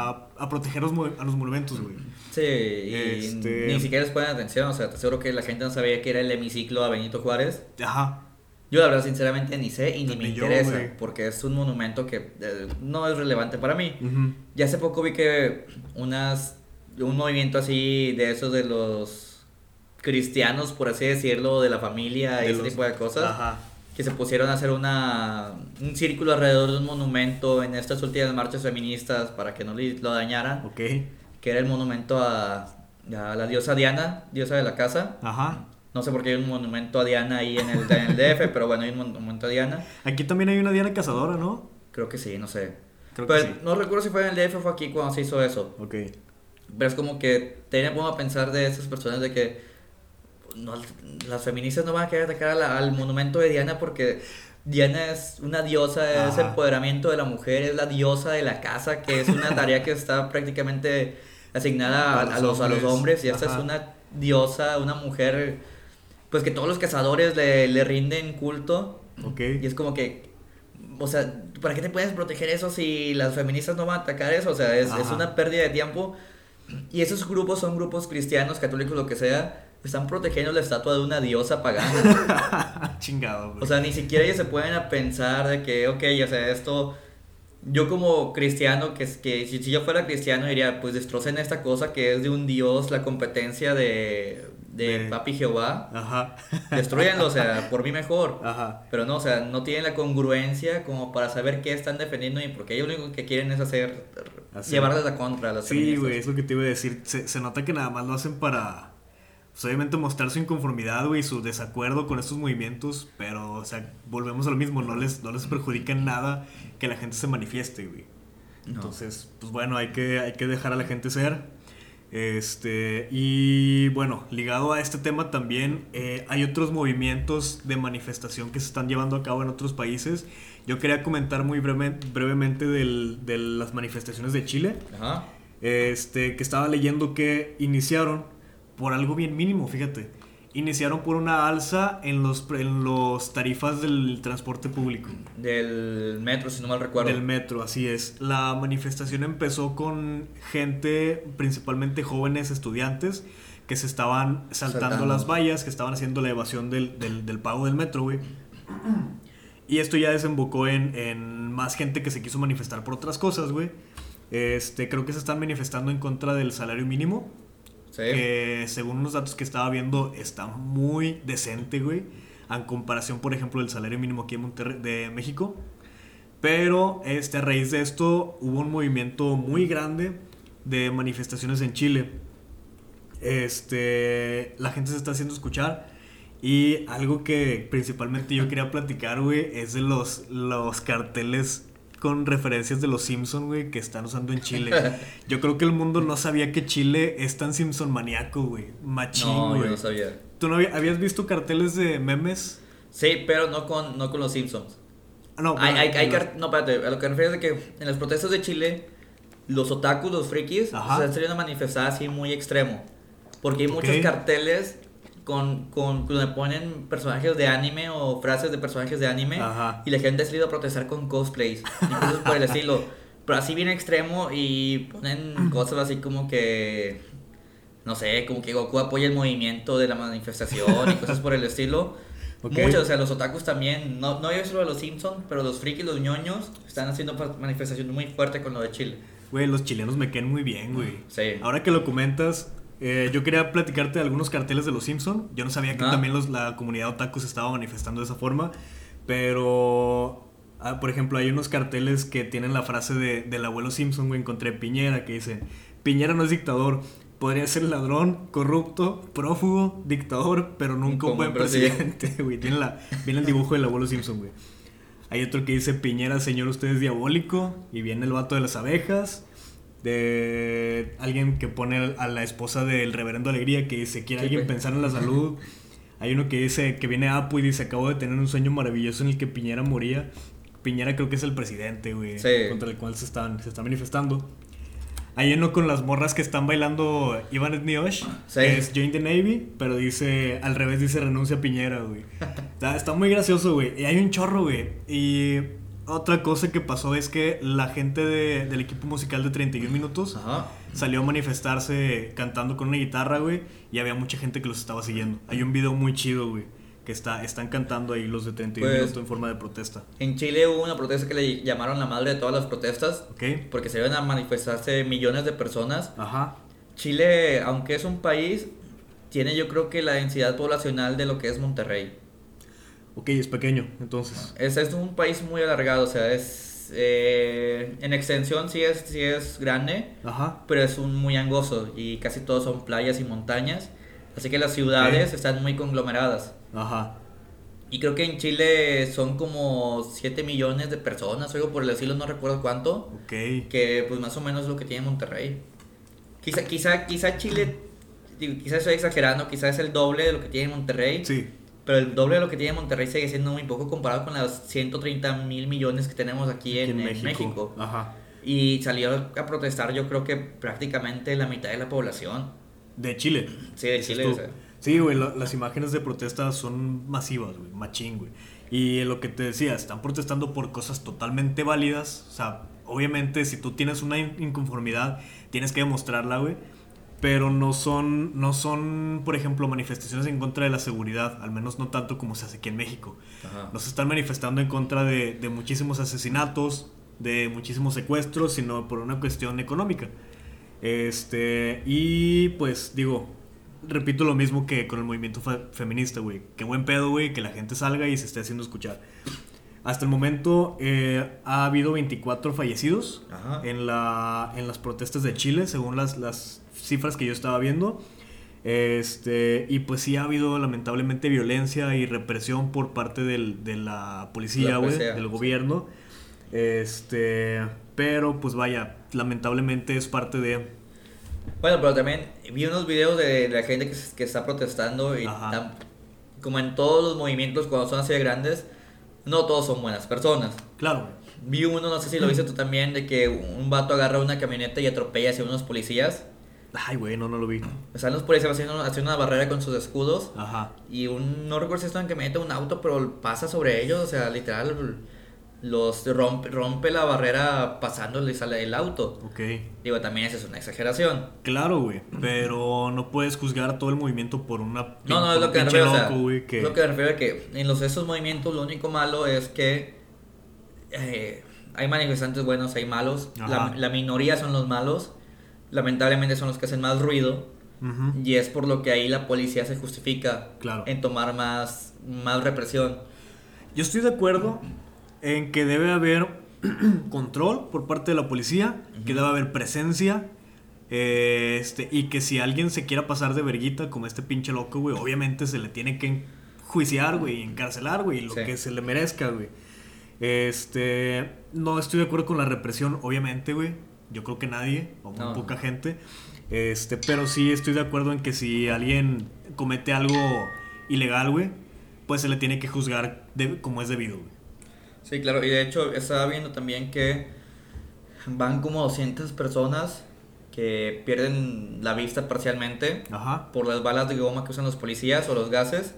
a, a proteger los, a los monumentos, güey. Sí, y Este- ni siquiera les ponen atención, o sea, te aseguro que la gente no sabía que era el hemiciclo a Benito Juárez. Ajá. Yo la verdad sinceramente ni sé y ni me Ni yo, interesa, porque es un monumento que eh, no es relevante para mí. Ujú. Ya hace poco vi que unas un movimiento así de esos de los cristianos, por así decirlo, de la familia y De ese los- tipo de cosas, Ajá. Que se pusieron a hacer una un círculo alrededor de un monumento en estas últimas marchas feministas para que no lo dañaran, Ok. que era el monumento a, a la diosa Diana, diosa de la casa. Ajá. No sé por qué hay un monumento a Diana ahí en el, en el DF, pero bueno, hay un monumento a Diana. Aquí también hay una Diana Cazadora, ¿no? Creo que sí, no sé. Creo Pero que sí. no recuerdo si fue en el DF o fue aquí cuando se hizo eso. Ok. Pero es como que te pongo a pensar de esas personas de que no, las feministas no van a querer atacar a la- al monumento de Diana porque Diana es una diosa, es Ajá. empoderamiento de la mujer, es la diosa de la casa, que es una tarea que está prácticamente asignada a, los a los hombres. y esta Ajá. es una diosa, una mujer, pues que todos los cazadores le, le rinden culto Ok. y es como que, o sea, ¿para qué te puedes proteger eso si las feministas no van a atacar eso? O sea, es, es una pérdida de tiempo. Y esos grupos son grupos cristianos, católicos, lo que sea, están protegiendo la estatua de una diosa pagana. Chingado, güey. O sea, ni siquiera ellos se pueden a pensar de que, ok, o sea, esto yo como cristiano, que, que si, si yo fuera cristiano diría, pues destrocen esta cosa que es de un dios, la competencia de, de papi Jehová. Ajá. Destruyanlo, o sea, por mí mejor. Ajá. Pero no, o sea, no tienen la congruencia como para saber qué están defendiendo y porque ellos lo único que quieren es hacer, Así. llevarles la contra a las Sí, güey, es lo que te iba a decir. Se, se nota que nada más lo hacen para, pues, obviamente, mostrar su inconformidad, güey, su desacuerdo con estos movimientos. Pero, o sea, volvemos a lo mismo, no les, no les perjudica en nada que la gente se manifieste, güey. No. Entonces, pues bueno, hay que, hay que dejar a la gente ser. Este, y bueno, ligado a este tema también, eh, hay otros movimientos de manifestación que se están llevando a cabo en otros países. Yo quería comentar muy breve- brevemente del- de las manifestaciones de Chile. Ajá. Este, que estaba leyendo que iniciaron por algo bien mínimo, fíjate. Iniciaron por una alza en los, en los tarifas del transporte público. Del metro, si no mal recuerdo. Del metro, así es. La manifestación empezó con gente, principalmente jóvenes estudiantes, que se estaban saltando, Saltando. las vallas, que estaban haciendo la evasión del, del, del pago del metro, güey. Y esto ya desembocó en, en más gente que se quiso manifestar por otras cosas, güey. Este, creo que se están manifestando en contra del salario mínimo. Que según unos datos que estaba viendo, está muy decente, güey. En comparación, por ejemplo, del salario mínimo aquí en Monterrey, de México. Pero este, a raíz de esto hubo un movimiento muy grande de manifestaciones en Chile. Este, la gente se está haciendo escuchar. Y algo que principalmente yo quería platicar, güey, es de los, los carteles con referencias de los Simpson, güey, que están usando en Chile. Yo creo que el mundo no sabía que Chile es tan Simpson maníaco, güey. Machín, no, güey. no sabía. ¿Tú no había- habías visto carteles de memes? Sí, pero no con, no con los Simpsons. Ah, no, hay, bueno, hay, hay los- car- no, espérate, a lo que me refiero es que en las protestas de Chile, los otakus, los frikis, Ajá. se han salido a manifestar así muy extremo. Porque hay muchos carteles con, con, donde ponen personajes de anime o frases de personajes de anime Ajá. y la gente ha salido a protestar con cosplays y cosas por el estilo. Pero así bien extremo y ponen cosas así como que, no sé, como que Goku apoya el movimiento de la manifestación y cosas por el estilo. Ok. Muchos, o sea, los otakus también, no, no yo solo de los Simpsons, pero los frikis, los ñoños, están haciendo manifestaciones muy fuertes con lo de Chile. Güey, los chilenos me quedan muy bien, güey. Sí. Ahora que lo comentas, eh, yo quería platicarte de algunos carteles de los Simpson. Yo no sabía que Ah. también los, la comunidad otaku se estaba manifestando de esa forma. Pero, ah, por ejemplo, hay unos carteles que tienen la frase de, del abuelo Simpson, güey, encontré Piñera, que dice, Piñera no es dictador. Podría ser ladrón, corrupto, prófugo, dictador, pero nunca un buen presidente. presidente, güey. Tiene, la, viene el dibujo del abuelo Simpson, güey. Hay otro que dice Piñera, señor, usted es diabólico. Y viene el vato de las abejas. De alguien que pone a la esposa del reverendo Alegría que dice, ¿quiere alguien pensar en la salud? Hay uno que dice que viene Apu y dice, acabo de tener un sueño maravilloso en el que Piñera moría. Piñera creo que es el presidente, güey, Sí. contra el cual se están, se está manifestando. Hay uno con las morras que están bailando Iván Etniosh, Sí. que es Join the Navy, pero dice, al revés dice renuncia a Piñera, güey. Está, está muy gracioso, güey. Y hay un chorro, güey. Y otra cosa que pasó es que la gente de- del equipo musical de 31 minutos Ajá. salió a manifestarse cantando con una guitarra, güey. Y había mucha gente que los estaba siguiendo. Hay un video muy chido, güey. Que está, están cantando ahí los de 31 Pues- minutos en forma de protesta. En Chile hubo una protesta que le llamaron la madre de todas las protestas, porque se iban a manifestarse millones de personas. Ajá. Chile, aunque es un país, tiene yo creo que la densidad poblacional de lo que es Monterrey. Ok, es pequeño, entonces. Es, es un país muy alargado, o sea, es... eh, en extensión sí es, sí es grande, Ajá. pero es un muy angosto y casi todos son playas y montañas. Así que las ciudades están muy conglomeradas. Ajá. Y creo que en Chile son como 7 millones de personas, algo por el estilo, no recuerdo cuánto. Ok. Que pues más o menos es lo que tiene Monterrey. Quizá, quizá, quizá Chile, digo, quizá estoy exagerando, quizá es el doble de lo que tiene Monterrey. Sí. Pero el doble de lo que tiene Monterrey sigue siendo muy poco comparado con los 130 mil millones que tenemos aquí en, en México. Ajá. Y salió a protestar yo creo que prácticamente la mitad de la población. De Chile. Sí, de Chile. o sea. Sí, güey, la- las imágenes de protesta son masivas, güey, machín, güey. Y lo que te decía, están protestando por cosas totalmente válidas. O sea, obviamente si tú tienes una in- inconformidad, tienes que demostrarla, güey. Pero no son, no son, por ejemplo, manifestaciones en contra de la seguridad, al menos no tanto como se hace aquí en México. Ajá. Nos están manifestando en contra de, de muchísimos asesinatos, de muchísimos secuestros, sino por una cuestión económica. Este, y pues digo, repito lo mismo que con el movimiento feminista, güey. Qué buen pedo, güey, que la gente salga y se esté haciendo escuchar. Hasta el momento eh, ha habido 24 fallecidos en, la, en las protestas de Chile, según las, las cifras que yo estaba viendo. Este, y pues sí ha habido lamentablemente violencia y represión por parte del, de la policía, güey, del gobierno. Este, pero pues vaya, lamentablemente es parte de... Bueno, pero también vi unos videos de, la gente que, que, está protestando y como en todos los movimientos cuando son así de grandes, no todos son buenas personas. Claro. Vi uno, no sé si lo viste tú también, de que un vato agarra una camioneta y atropella hacia unos policías. Ay, güey, no, no lo vi. O sea, los policías haciendo, haciendo una barrera con sus escudos. Ajá. Y un, no recuerdo si esto en camioneta un auto, pero pasa sobre ellos, o sea, literal, los rompe, rompe la barrera pasándole y sale el auto. Ok. Digo, también esa es una exageración. Claro, güey, pero no puedes juzgar todo el movimiento por una... No, no, es lo que me refiero, que... Lo que me refiero a que en los, esos movimientos lo único malo es que... Eh, hay manifestantes buenos, hay malos. La, la, minoría son los malos lamentablemente son los que hacen más ruido. Y es por lo que ahí la policía se justifica en tomar más, más represión. Yo estoy de acuerdo en que debe haber control por parte de la policía, que debe haber presencia. Eh, este, y que si alguien se quiera pasar de verguita como este pinche loco, güey, obviamente se le tiene que enjuiciar, güey, y encarcelar, güey, lo que se le merezca, güey. Este, no estoy de acuerdo con la represión, obviamente, güey. Yo creo que nadie, o muy poca gente. Este, pero sí estoy de acuerdo en que si alguien comete algo ilegal, güey, pues se le tiene que juzgar de, como es debido, güey. Sí, claro, y de hecho estaba viendo también que van como 200 personas que pierden la vista parcialmente por las balas de goma que usan los policías o los gases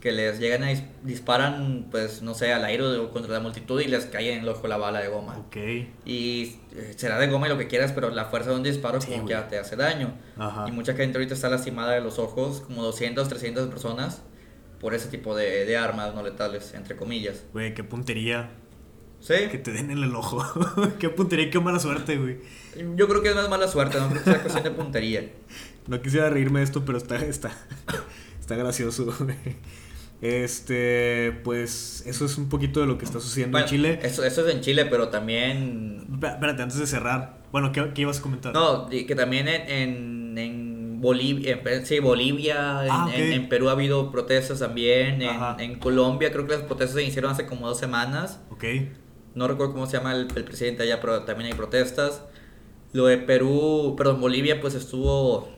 que les llegan a disparan pues no sé al aire o contra la multitud y les cae en el ojo la bala de goma. Ok. y eh, será de goma y lo que quieras pero la fuerza de un disparo como que ya te hace daño. Y mucha gente ahorita está lastimada de los ojos como 200 300 personas por ese tipo de, de armas no letales entre comillas. Güey qué puntería ¿Sí? Que te den en el ojo. qué puntería, qué mala suerte, güey. Yo creo que es más mala suerte, no creo que sea cuestión de puntería. No quisiera reírme de esto, pero está, está, está gracioso, güey. Este, pues eso es un poquito de lo que está sucediendo en Chile. Eso, eso es en Chile, pero también... Espérate, antes de cerrar. Bueno, ¿qué, qué ibas a comentar? No, que también en, en, en Bolivia, sí, Bolivia, ah, en, Perú ha habido protestas también, en, en, Colombia creo que las protestas se iniciaron hace como dos semanas. Ok. No recuerdo cómo se llama el, presidente allá, pero también hay protestas. Lo de Perú, perdón, Bolivia, pues estuvo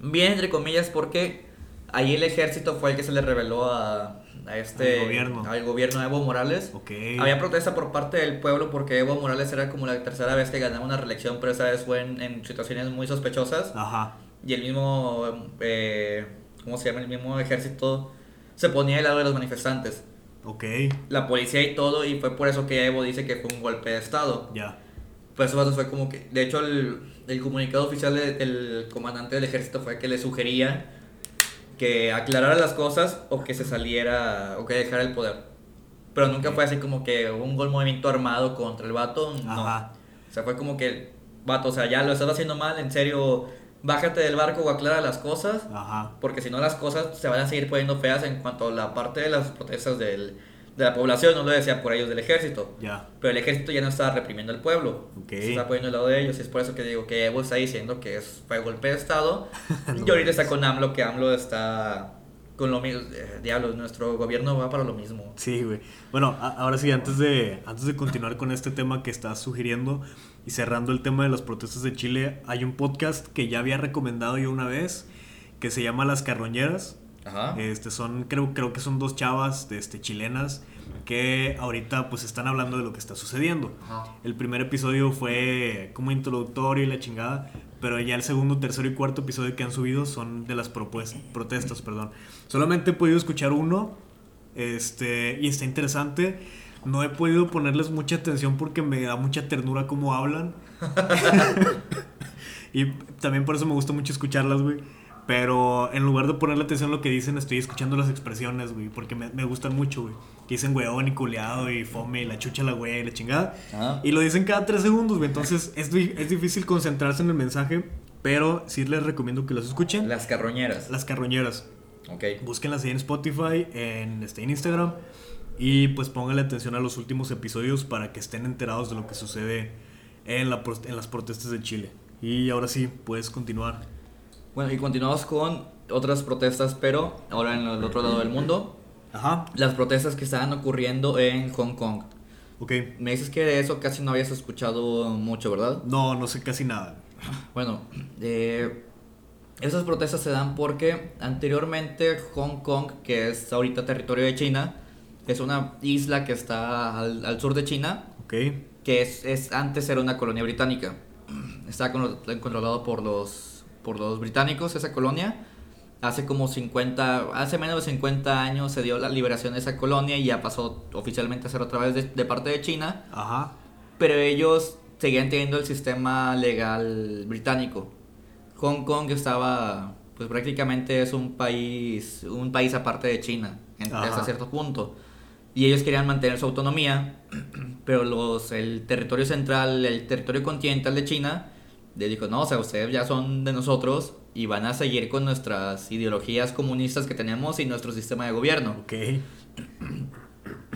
bien, entre comillas, porque ahí el ejército fue el que se le reveló a, a este al gobierno. al gobierno de Evo Morales. Había protesta por parte del pueblo porque Evo Morales era como la tercera vez que ganaba una reelección, pero esa vez fue en, situaciones muy sospechosas. Ajá. Y el mismo, eh, ¿cómo se llama? El mismo ejército se ponía al lado de los manifestantes. Ok. La policía y todo, y fue por eso que Evo dice que fue un golpe de Estado. Ya. Pues eso fue como que. De hecho, el, el comunicado oficial del comandante del ejército fue que le sugería que aclarara las cosas o que se saliera o que dejara el poder. Pero nunca fue así como que un gol movimiento armado contra el vato. No. O sea, fue como que, vato, o sea, ya lo estás haciendo mal, en serio, bájate del barco o aclara las cosas, Ajá. porque si no las cosas se van a seguir poniendo feas en cuanto a la parte de las protestas del, de la población, no lo decía por ellos del ejército, ya. pero el ejército ya no está reprimiendo al pueblo, se está poniendo al lado de ellos, y es por eso que digo que Evo está diciendo que es, fue golpe de Estado, y ahorita está con AMLO, que AMLO está con lo mismo, eh, diablos, nuestro gobierno va para lo mismo. Sí, güey. Bueno, ahora sí, antes de, antes de continuar con este tema que estás sugiriendo, y cerrando el tema de las protestas de Chile, hay un podcast que ya había recomendado yo una vez, que se llama Las Carroñeras. Ajá. Este son, creo, creo que son dos chavas este, chilenas que ahorita pues están hablando de lo que está sucediendo. El primer episodio fue como introductorio y la chingada, pero ya el segundo, tercero y cuarto episodio que han subido son de las protestas, perdón. Solamente he podido escuchar uno, este, y está interesante no he podido ponerles mucha atención porque me da mucha ternura cómo hablan. y también por eso me gusta mucho escucharlas, güey. Pero en lugar de ponerle atención a lo que dicen, estoy escuchando las expresiones, güey, porque me, me gustan mucho, güey. Que dicen weón y culeado y fome y la chucha la güey y la chingada. Ajá. Y lo dicen cada tres segundos, güey. Entonces es, es difícil concentrarse en el mensaje, pero sí les recomiendo que los escuchen. Las carroñeras. Las carroñeras. Ok. Búsquenlas ahí en Spotify, en, este, en Instagram. Y pues pónganle atención a los últimos episodios para que estén enterados de lo que sucede en, la, en las protestas de Chile. Y ahora sí, puedes continuar. Bueno, y continuamos con otras protestas, pero ahora en el otro lado del mundo. Ajá. Las protestas que estaban ocurriendo en Hong Kong. Ok. Me dices que de eso casi no habías escuchado mucho, ¿verdad? No, no sé casi nada. Bueno, eh, esas protestas se dan porque anteriormente Hong Kong, que es ahorita territorio de China, es una isla que está al, al sur de China, Ok. que es, es- antes era una colonia británica. Está con- controlado por los, por los británicos, esa colonia. Hace como 50, hace menos de 50 años se dio la liberación de esa colonia y ya pasó oficialmente a ser otra vez de, de parte de China. Ajá. Pero ellos seguían teniendo el sistema legal británico. Hong Kong estaba, pues prácticamente es un país, un país aparte de China, en- hasta cierto punto. Y ellos querían mantener su autonomía, pero los, el territorio central, el territorio continental de China, le dijo, no, o sea, ustedes ya son de nosotros y van a seguir con nuestras ideologías comunistas que tenemos y nuestro sistema de gobierno. Ok.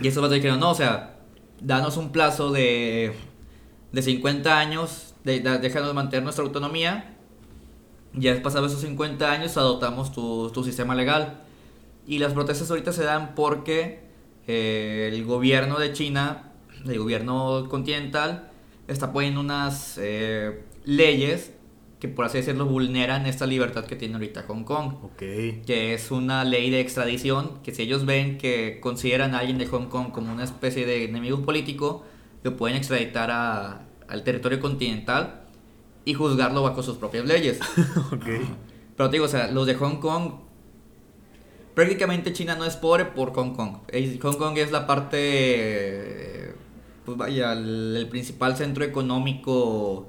Y estos vatos dijeron, no, o sea, danos un plazo de, de 50 años, de, de- déjanos mantener nuestra autonomía. Ya pasados esos 50 años, adoptamos tu, tu sistema legal. Y las protestas ahorita se dan porque eh, el gobierno de China, el gobierno continental, está poniendo unas eh, leyes que, por así decirlo, vulneran esta libertad que tiene ahorita Hong Kong Ok. que es una ley de extradición, que si ellos ven que consideran a alguien de Hong Kong como una especie de enemigo político, lo pueden extraditar a- al territorio continental y juzgarlo bajo sus propias leyes. ok. Pero te digo, o sea, los de Hong Kong, prácticamente China no es pobre por Hong Kong. Hong Kong es la parte, pues vaya, el, el principal centro económico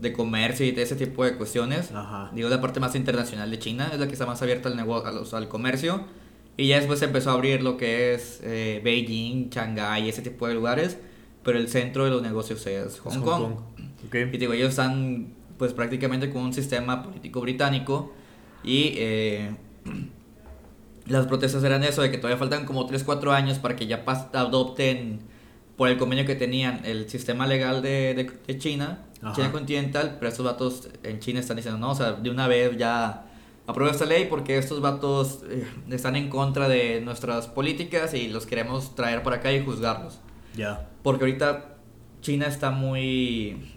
de comercio y de ese tipo de cuestiones. Ajá. Digo, la parte más internacional de China, es la que está más abierta al, negocio, al, o sea, al comercio. Y ya después se empezó a abrir lo que es eh, Beijing, Shanghái, ese tipo de lugares. Pero el centro de los negocios es Hong, Es Kong. Ok. Y te digo, ellos están pues prácticamente con un sistema político británico y eh, las protestas eran eso, de que todavía faltan como 3, 4 años para que ya adopten por el convenio que tenían el sistema legal de, de, de China, Ajá. China continental, pero estos vatos en China están diciendo, no, o sea, de una vez ya aprueba esta ley porque estos vatos eh, están en contra de nuestras políticas y los queremos traer para acá y juzgarlos. Ya. Porque ahorita China está muy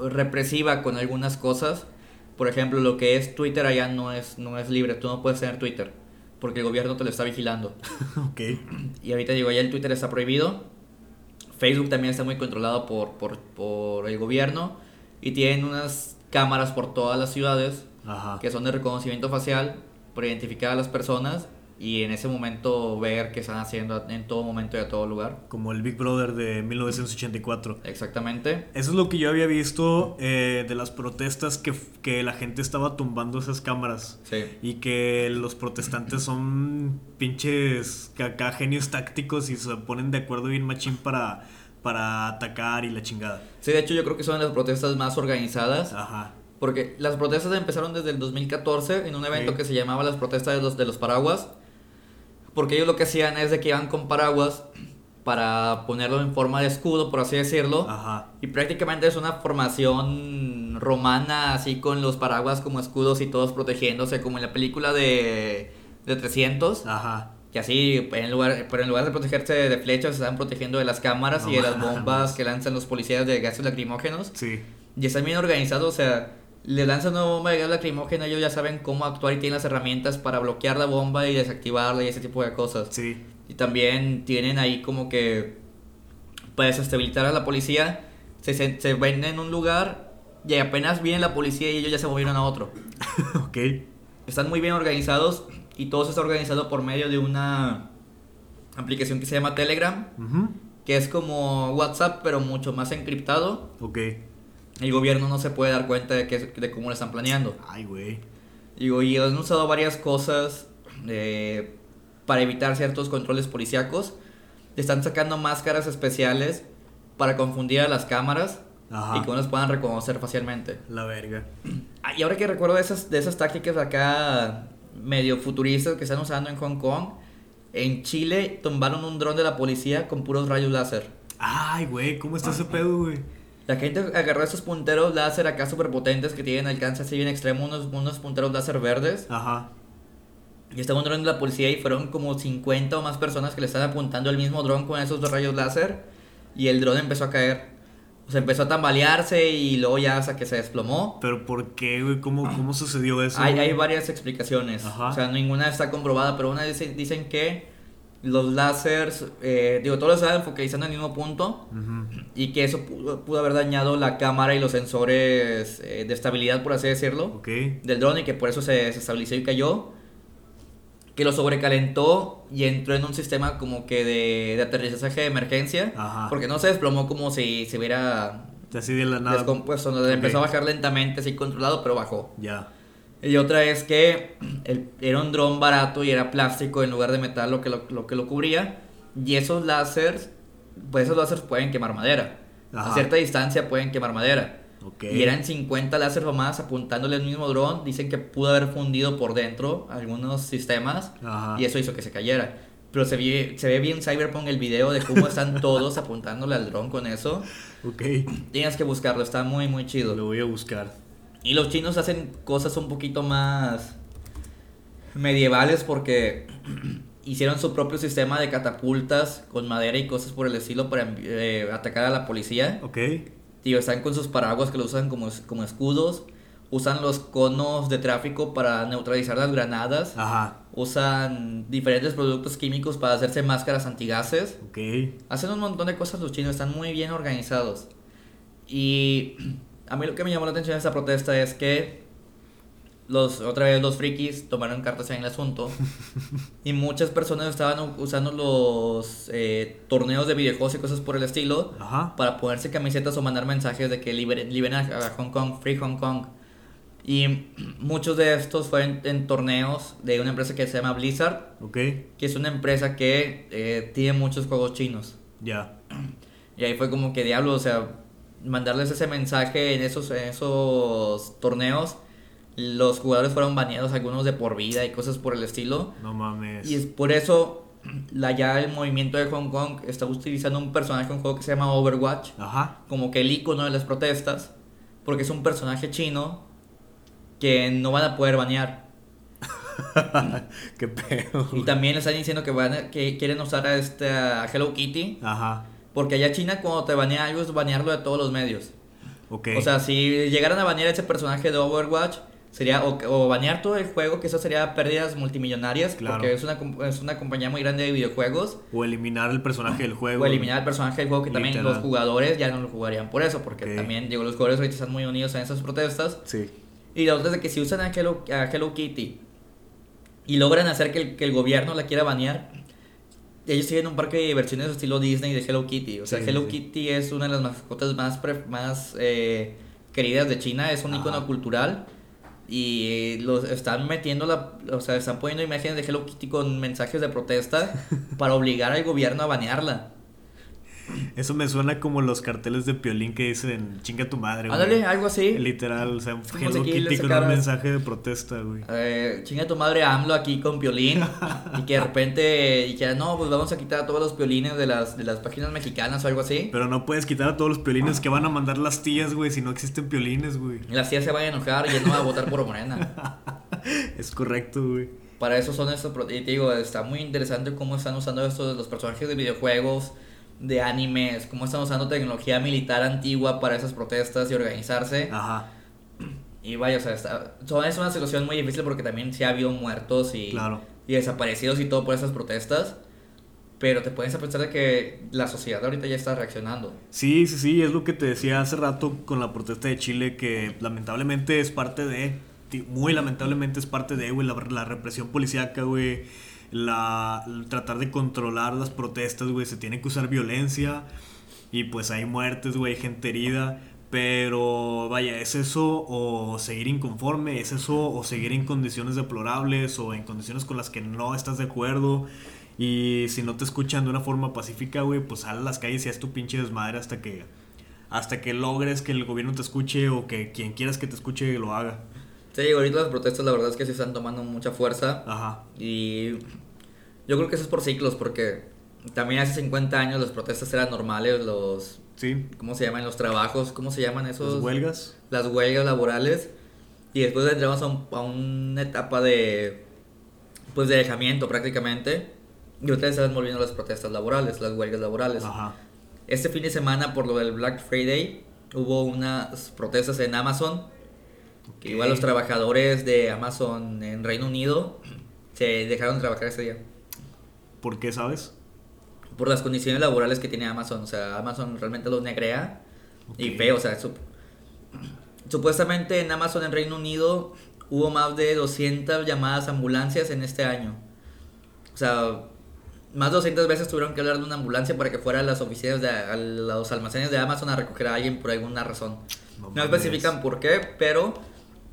represiva con algunas cosas. Por ejemplo, lo que es Twitter allá no es, no es libre. Tú no puedes tener Twitter. Porque el gobierno te lo está vigilando. ok. Y ahorita digo, ya el Twitter está prohibido. Facebook también está muy controlado por, por, por el gobierno. Y tienen unas cámaras por todas las ciudades Ajá. que son de reconocimiento facial para identificar a las personas y en ese momento ver qué están haciendo en todo momento y a todo lugar. Como el Big Brother de 1984. Exactamente. Eso es lo que yo había visto eh, de las protestas que, que la gente estaba tumbando esas cámaras. Sí. Y que los protestantes son pinches acá genios tácticos y se ponen de acuerdo bien machín para, para atacar y la chingada. Sí, de hecho yo creo que son las protestas más organizadas. Ajá. Porque las protestas empezaron desde el 2014 en un evento Sí. que se llamaba las protestas de los, de los paraguas. Porque ellos lo que hacían es de que iban con paraguas para ponerlo en forma de escudo, por así decirlo. Ajá. Y prácticamente es una formación romana, así con los paraguas como escudos y todos protegiéndose, como en la película de, de 300. Ajá. Que así, en lugar, pero en lugar de protegerse de flechas, se están protegiendo de las cámaras No y de las bombas que lanzan los policías de gases lacrimógenos. Sí. Y están bien organizados, o sea, le lanzan una bomba de gas lacrimógeno, ellos ya saben cómo actuar y tienen las herramientas para bloquear la bomba y desactivarla y ese tipo de cosas. Sí. Y también tienen ahí como que para desestabilizar a la policía, se, se, se ven en un lugar y apenas viene la policía y ellos ya se movieron a otro. ok. Están muy bien organizados y todo eso está organizado por medio de una aplicación que se llama Telegram, que es como WhatsApp pero mucho más encriptado. Ok. El gobierno no se puede dar cuenta de, que, de cómo lo están planeando. Ay, güey. Digo, y han usado varias cosas eh, para evitar ciertos controles policíacos. Están sacando máscaras especiales para confundir a las cámaras Ajá. y que no las puedan reconocer fácilmente. La verga. Ah, Y ahora que recuerdo de esas, de esas tácticas acá medio futuristas que están usando en Hong Kong, en Chile tumbaron un dron de la policía con puros rayos láser. Ay, güey, ¿cómo está ese pedo, güey? La gente agarró esos punteros láser acá súper potentes que tienen alcance así bien extremo, unos, unos punteros láser verdes. Ajá. Y estaba un dron de la policía y fueron como 50 o más personas que le estaban apuntando el mismo dron con esos dos rayos láser. Y el dron empezó a caer. O sea, empezó a tambalearse y luego ya hasta que se desplomó. Pero ¿por qué, güey? ¿Cómo, cómo sucedió eso? Hay, hay varias explicaciones. Ajá. O sea, ninguna está comprobada, pero una dice- dicen que los láseres, eh, digo, todos estaban focalizando en el mismo punto Ujú. y que eso pudo, pudo haber dañado la cámara y los sensores eh, de estabilidad, por así decirlo, Ok. del dron y que por eso se, se estabilizó y cayó. Que lo sobrecalentó y entró en un sistema como que de, de aterrizaje de emergencia. Ajá. Porque no se desplomó como si se hubiera Así de la nada. descompuesto. ¿no? Empezó a bajar lentamente, así controlado, pero bajó. Ya. Y otra es que el- era un dron barato y era plástico en lugar de metal lo que lo, lo que lo cubría. Y esos láseres, pues esos láseres pueden quemar madera. Ajá. A cierta distancia pueden quemar madera. Ok. Y eran 50 láseres o más apuntándole al mismo dron. Dicen que pudo haber fundido por dentro algunos sistemas Ajá. y eso hizo que se cayera. Pero se ve, se ve bien Cyberpunk el video de cómo están todos apuntándole al dron con eso. Ok. Tienes que buscarlo, está muy, muy chido. Lo voy a buscar. Y los chinos hacen cosas un poquito más medievales porque hicieron su propio sistema de catapultas con madera y cosas por el estilo para eh, atacar a la policía. Ok. Tío, están con sus paraguas que lo usan como, como escudos. Usan los conos de tráfico para neutralizar las granadas. Ajá. Usan diferentes productos químicos para hacerse máscaras antigases. Ok. Hacen un montón de cosas los chinos, están muy bien organizados. Y a mí lo que me llamó la atención de esta protesta es que los, otra vez los frikis tomaron cartas en el asunto y muchas personas estaban usando los eh, torneos de videojuegos y cosas por el estilo Ajá. para ponerse camisetas o mandar mensajes de que liberen, liberen a, Hong Kong, Free Hong Kong. Y muchos de estos fueron en torneos de una empresa que se llama Blizzard, Ok. que es una empresa que eh, tiene muchos juegos chinos. Ya. Y ahí fue como que diablo, o sea, mandarles ese mensaje en esos, en esos torneos. Los jugadores fueron baneados, algunos de por vida y cosas por el estilo. No mames. Y es por eso la, ya el movimiento de Hong Kong está utilizando un personaje un juego que se llama Overwatch, Ajá. como que el icono de las protestas, porque es un personaje chino que no van a poder banear. Qué pedo. Y también le están diciendo que, van a- que quieren usar a, este, a Hello Kitty, Ajá. Porque allá China cuando te banea algo es banearlo de todos los medios. Ok. O sea, si llegaran a banear ese personaje de Overwatch, sería o, o banear todo el juego, que eso sería pérdidas multimillonarias, Claro. porque es una, es una compañía muy grande de videojuegos, O eliminar el personaje del juego. o eliminar el personaje del juego, que también Literal. los jugadores ya no lo jugarían por eso, porque Ok. también, digo, los jugadores ahorita están muy unidos en esas protestas. Sí. Y la otra es de que si usan a Hello, a Hello Kitty y logran hacer que el, que el gobierno la quiera banear, ellos tienen un parque de diversiones estilo Disney de Hello Kitty. O sea, Sí, Hello sí. Kitty es una de las mascotas más, más eh, queridas de China, es un Ajá. icono cultural. Y eh, los están metiendo la, o sea, están poniendo imágenes de Hello Kitty con mensajes de protesta para obligar al gobierno a banearla. Eso me suena como los carteles de Piolín que dicen chinga tu madre, güey. Ándale, algo así. Literal, o sea, Hello Kitty con un mensaje de protesta, güey. Eh, chinga tu madre AMLO aquí con piolín y que de repente y que no pues vamos a quitar todos los piolines de las de las páginas mexicanas o algo así Pero no puedes quitar a todos los piolines que van a mandar las tías, güey, si no existen piolines, güey. las tías se van a enojar y él no va a votar por Morena Es correcto, güey. para eso son estos y te digo está muy interesante cómo están usando estos los personajes de videojuegos de animes cómo están usando tecnología militar antigua para esas protestas y organizarse Ajá, y vaya o sea está, es una situación muy difícil porque también sí ha habido muertos y claro. y desaparecidos y todo por esas protestas. Pero te puedes pensar de que la sociedad ahorita ya está reaccionando. Sí, sí, sí, es lo que te decía hace rato con la protesta de Chile, que lamentablemente es parte de, muy lamentablemente es parte de, güey, la, la represión policíaca, güey, la, tratar de controlar las protestas, güey, se tiene que usar violencia y pues hay muertes, güey, gente herida, Pero vaya, ¿es eso o seguir inconforme? ¿Es eso o seguir en condiciones deplorables o en condiciones con las que no estás de acuerdo? Y si no te escuchan de una forma pacífica, güey, pues sal a las calles y haz tu pinche desmadre hasta que hasta que logres que el gobierno te escuche o que quien quieras que te escuche lo haga. Sí, ahorita las protestas la verdad es que se están tomando mucha fuerza. Ajá. Y yo creo que eso es por ciclos, porque también hace 50 años las protestas eran normales, los... Sí. ¿Cómo se llaman? Los trabajos, ¿cómo se llaman esos? Las huelgas. Las huelgas laborales. Y después entramos a, un- a una etapa de... Pues de dejamiento prácticamente. Y ustedes están volviendo a las protestas laborales, las huelgas laborales. Ajá. Este fin de semana, por lo del Black Friday, hubo unas protestas en Amazon. Igual los trabajadores de Amazon en Reino Unido se dejaron de trabajar ese día. ¿Por qué sabes? Por las condiciones laborales que tiene Amazon. O sea, Amazon realmente los negrea. Y feo, o sea, sup- supuestamente en Amazon en Reino Unido hubo más de 200 llamadas a ambulancias en este año. O sea, más de 200 veces tuvieron que hablar de una ambulancia para que fuera a las oficinas, de, a los almacenes de Amazon a recoger a alguien por alguna razón. No especifican por qué, pero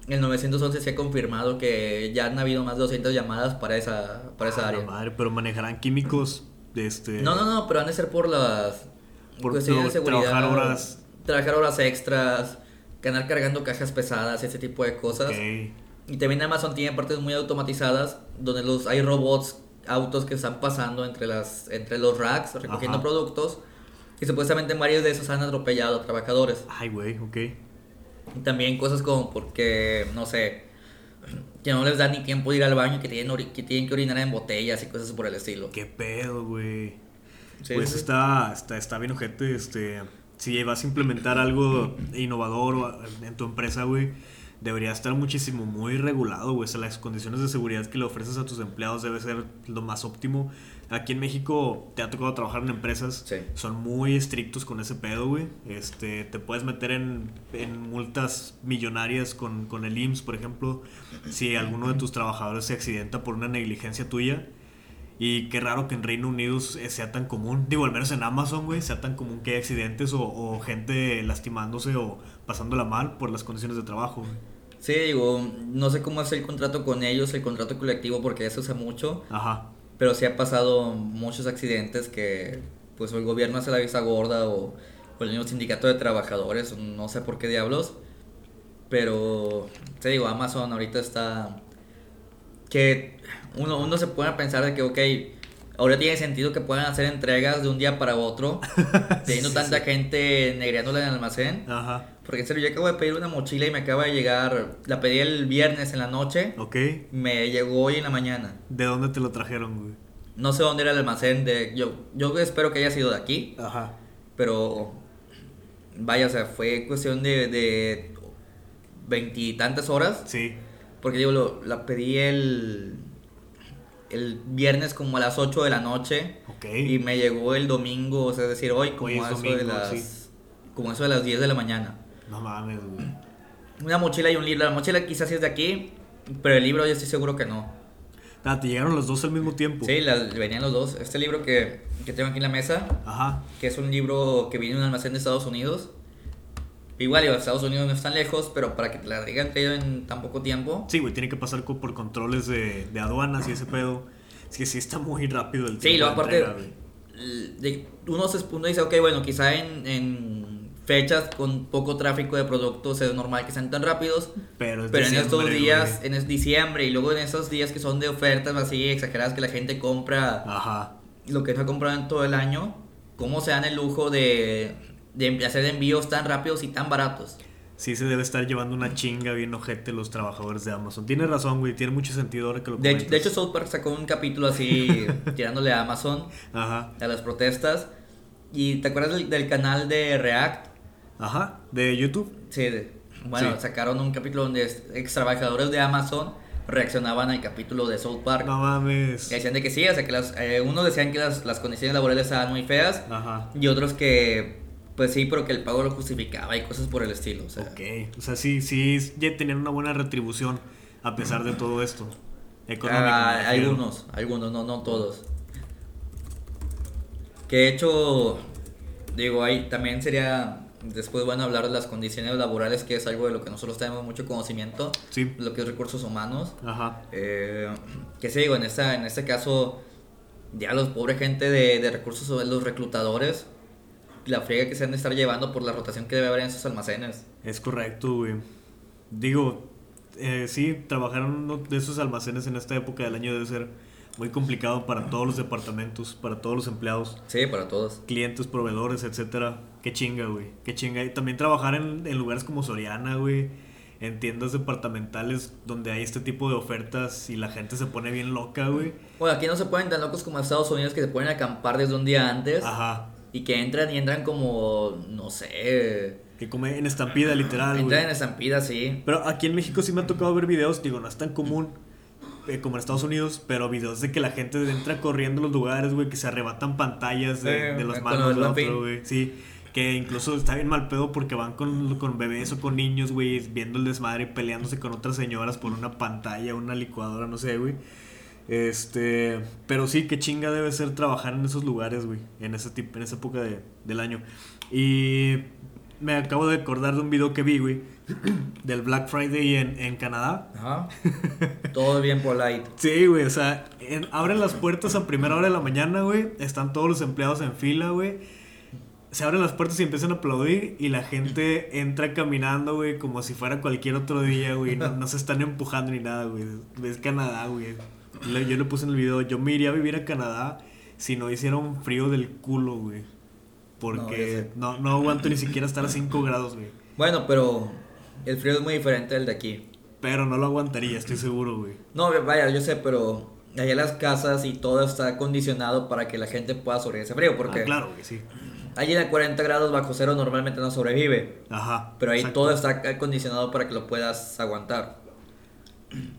el 911 se ha confirmado que ya han habido más de 200 llamadas para esa, para esa Ah, área. madre, pero manejarán químicos de este No, no, no, pero han de ser por las Por cuestiones de tra- seguridad. trabajar horas. Trabajar horas extras, ganar cargando cajas pesadas, ese tipo de cosas. Ok. Y también Amazon tiene partes muy automatizadas donde los hay robots, autos que están pasando entre las entre los racks recogiendo Ajá. productos y supuestamente varios de esos han atropellado a trabajadores. Ay, güey, ok. Y también cosas como porque no sé, que no les da ni tiempo de ir al baño y que tienen que tienen que orinar en botellas y cosas por el estilo. ¿Qué pedo, güey? Sí, pues sí. Está, está, está bien ojete, este... Si vas a implementar algo innovador en tu empresa, güey, debería estar muchísimo, muy regulado, güey. O sea, las condiciones de seguridad que le ofreces a tus empleados debe ser lo más óptimo. Aquí en México te ha tocado trabajar en empresas, Sí. son muy estrictos con ese pedo, güey. Este, te puedes meter en, en multas millonarias con, con el IMSS, por ejemplo, si alguno de tus trabajadores se accidenta por una negligencia tuya. Y qué raro que en Reino Unido sea tan común, digo, al menos en Amazon, güey, sea tan común que hay accidentes o, o gente lastimándose o pasándola mal por las condiciones de trabajo. güey. Sí, digo, no sé cómo es el contrato con ellos, el contrato colectivo, porque eso usa mucho, Ajá. Pero sí ha pasado muchos accidentes que, pues, el gobierno hace la vista gorda o, o el mismo sindicato de trabajadores, no sé por qué diablos, pero, te digo, Amazon ahorita está, que uno, uno se pone a pensar de que, ok, ahora tiene sentido que puedan hacer entregas de un día para otro, teniendo Sí, tanta sí. gente negreándola en el almacén. Ajá. Porque en serio, yo acabo de pedir una mochila y me acaba de llegar. La pedí el viernes en la noche. Ok. Me llegó hoy en la mañana. ¿De dónde te lo trajeron, güey? No sé dónde era el almacén de. Yo, yo espero que haya sido de aquí. Ajá. Pero. Vaya, o sea, fue cuestión de. de veintitantas horas. Sí. Porque digo, lo- la pedí el. El viernes como a las 8 de la noche. Ok. Y me llegó el domingo, o sea, es decir, hoy como Hoy a eso de las. sí. Como eso de las 10 de la mañana. No mames, güey. Una mochila y un libro. La mochila quizás sí es de aquí, pero el libro yo estoy seguro que no. Ah, te llegaron los dos al mismo tiempo. Sí, venían los dos. Este libro que, que tengo aquí en la mesa, Ajá. que es un libro que viene de un almacén de Estados Unidos. Igual, digo, Estados Unidos no es tan lejos, pero para que te la hayan traído en tan poco tiempo. Sí, güey, tiene que pasar por controles de, de aduanas y ese pedo. Es que sí está muy rápido el Sí, tiempo luego de aparte, entrega, uno, se, uno dice, ok, bueno, quizá en, en fechas con poco tráfico de productos es normal que sean tan rápidos. Pero, es Pero en estos días, güey. en es diciembre y luego en esos días que son de ofertas así exageradas que la gente compra Ajá. lo que no ha comprado en todo el año, ¿cómo se dan el lujo de, de hacer envíos tan rápidos y tan baratos? Sí se debe estar llevando una chinga bien ojete los trabajadores de Amazon. Tienes razón, güey. Tiene mucho sentido ahora que lo De, comentas. de hecho, South Park sacó un capítulo así tirándole a Amazon, Ajá. a las protestas. ¿Y te acuerdas del, del canal de React? Ajá. ¿De YouTube? Sí, de- bueno, Sí. sacaron un capítulo donde ex trabajadores de Amazon reaccionaban al capítulo de South Park. No mames. Y decían de que sí, o sea, que las, eh, unos decían que las, las condiciones laborales estaban muy feas Ajá. y otros que, pues sí, pero que el pago lo justificaba y cosas por el estilo. O sea, Ok. O sea, sí, sí, ya tenían una buena retribución a pesar de todo esto. Económico. Ah, algunos, algunos, no, no todos. Que de hecho, digo, ahí también sería Después van a hablar de las condiciones laborales, que es algo de lo que nosotros tenemos mucho conocimiento, Sí. lo que es recursos humanos. Ajá. Eh, que sí, digo, en, esta, en este caso, ya los pobre gente de, de recursos, los reclutadores, la friega que se han de estar llevando por la rotación que debe haber en esos almacenes. Es correcto, güey. Digo, eh, sí, trabajar en uno de esos almacenes en esta época del año debe ser muy complicado para todos los departamentos, para todos los empleados, Sí, para todos. clientes, proveedores, etcétera. Qué chinga, güey. Qué chinga. Y también trabajar en, en lugares como Soriana, güey. En tiendas departamentales donde hay este tipo de ofertas y la gente se pone bien loca, güey. Bueno, aquí no se ponen tan locos como en Estados Unidos que se ponen a acampar desde un día antes Ajá. y que entran y entran como, no sé, Que come en estampida, literal, entran en güey. estampida, sí. Pero aquí en México sí me ha tocado ver videos, digo, no es tan común eh, como en Estados Unidos, pero videos de que la gente entra corriendo a los lugares, güey, que se arrebatan pantallas de, Sí, de manos el del otro, güey. Sí, que incluso está bien mal pedo porque van con, con bebés o con niños, güey, viendo el desmadre peleándose con otras señoras por una pantalla, una licuadora, no sé, güey. Este, pero sí, qué chinga debe ser trabajar en esos lugares, güey, en ese tipo, en esa época de- del año. Y me acabo de acordar de un video que vi, güey, del Black Friday en, en Canadá. Ajá. Todo bien polite. Sí, güey, o sea, en- abren las puertas a primera hora de la mañana, güey, están todos los empleados en fila, güey. Se abren las puertas y empiezan a aplaudir y la gente entra caminando, güey, como si fuera cualquier otro día, güey. No, no se están empujando ni nada, güey. Es Canadá, güey. Yo le puse en el video, yo me iría a vivir a Canadá si no hiciera un frío del culo, güey. Porque no, no aguanto ni siquiera estar a 5 grados, güey. Bueno, pero el frío es muy diferente del de aquí. Pero no lo aguantaría, estoy seguro, güey. No, vaya, yo sé, pero allá las casas y todo está acondicionado para que la gente pueda sobrevivir ese frío, porque Ah, claro, güey, sí. Allí a 40 grados bajo cero normalmente no sobrevive. Ajá. Pero ahí exacto. todo está acondicionado para que lo puedas aguantar.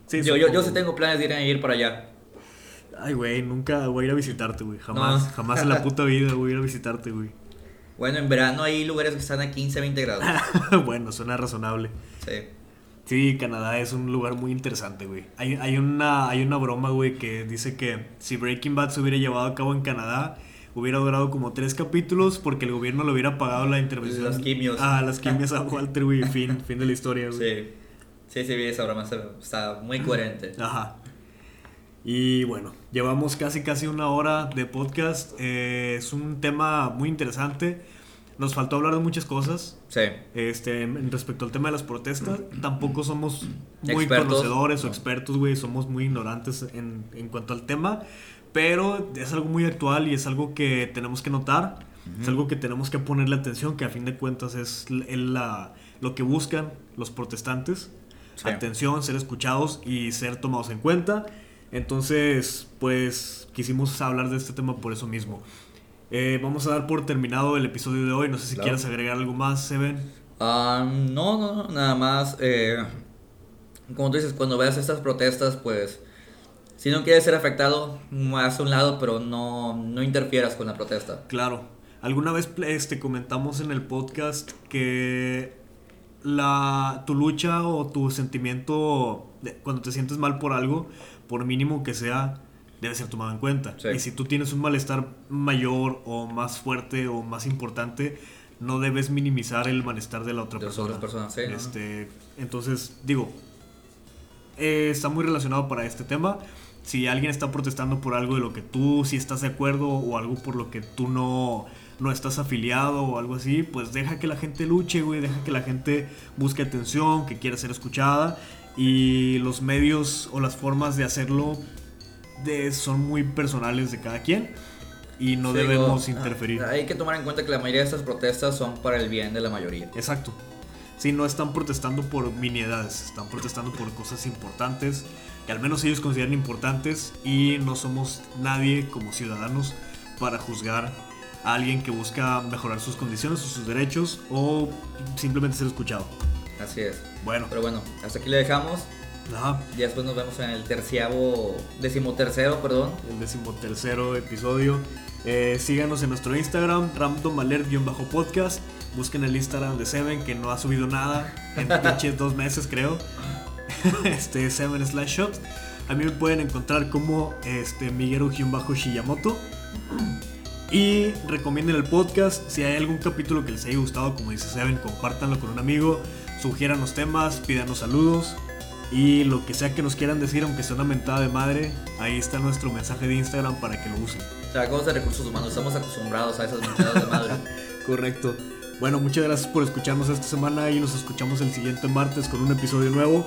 Sí, yo, yo, yo sí tengo planes de ir a ir para allá. Ay, güey, nunca voy a ir a visitarte, güey. Jamás, No. jamás en la puta vida voy a ir a visitarte, güey. Bueno, en verano hay lugares que están a 15, 20 grados. bueno, suena razonable. Sí. Sí, Canadá es un lugar muy interesante, güey. Hay, hay, una, hay una broma, güey, que dice que si Breaking Bad se hubiera llevado a cabo en Canadá, hubiera durado como tres capítulos porque el gobierno le hubiera pagado la intervención. Las quimios. Ah, las quimios a Walter, güey. Fin, fin de la historia, güey. Sí. Sí, sí, vi esa broma. Está, muy coherente. Ajá. Y bueno, llevamos casi casi una hora de podcast. Eh, es un tema muy interesante. Nos faltó hablar de muchas cosas. Sí. Este, en respecto al tema de las protestas, tampoco somos muy Expertos. conocedores o expertos, güey. Somos muy ignorantes en, en cuanto al tema. Pero es algo muy actual y es algo que tenemos que notar. Es algo que tenemos que ponerle atención, que a fin de cuentas es la, lo que buscan los protestantes. Sí. Atención, ser escuchados y ser tomados en cuenta. Entonces, pues quisimos hablar de este tema por eso mismo. Eh, vamos a dar por terminado el episodio de hoy. No sé si Claro. quieres agregar algo más, Seven. No, no, no, nada más. eh, como tú dices, cuando veas estas protestas, pues. Si no quieres ser afectado, haz un lado, pero no, no interfieras con la protesta. Claro. Alguna vez este, comentamos en el podcast que la, tu lucha o tu sentimiento de- cuando te sientes mal por algo, por mínimo que sea, debe ser tomado en cuenta. Sí. Y si tú tienes un malestar mayor o más fuerte o más importante, no debes minimizar el malestar de la otra De las persona. otras personas, sí, ¿no? Este, entonces, digo, eh, está muy relacionado para este tema. Si alguien está protestando por algo de lo que tú sí estás de acuerdo o algo por lo que tú no, no estás afiliado o algo así, pues deja que la gente luche, güey, deja que la gente busque atención, que quiera ser escuchada y los medios o las formas de hacerlo de, son muy personales de cada quien y no Sí, debemos digo, interferir. ah, Hay que tomar en cuenta que la mayoría de estas protestas son para el bien de la mayoría. Exacto. Si no están protestando por miniedades, están protestando por cosas importantes que al menos ellos consideran importantes y no somos nadie como ciudadanos para juzgar a alguien que busca mejorar sus condiciones o sus derechos o simplemente ser escuchado. Así es. Bueno, Pero bueno, hasta aquí le dejamos. ajá, Y después nos vemos en el terciavo, decimotercero, perdón. el decimotercero episodio. Eh, síganos en nuestro Instagram, randomalert-podcast. Busquen el Instagram de Seven, que no ha subido nada en pinches dos meses, creo. este, Seven slash shops. A mí me pueden encontrar como este, Miguel-Shiyamoto. Y recomienden el podcast. Si hay algún capítulo que les haya gustado, como dice Seven, compártanlo con un amigo. Sugieran los temas, pídanos saludos. Y lo que sea que nos quieran decir, aunque sea una mentada de madre, ahí está nuestro mensaje de Instagram para que lo usen. O sea, cosas de recursos humanos, estamos acostumbrados a esas mentadas de madre. Correcto. Bueno, muchas gracias por escucharnos esta semana y nos escuchamos el siguiente martes con un episodio nuevo.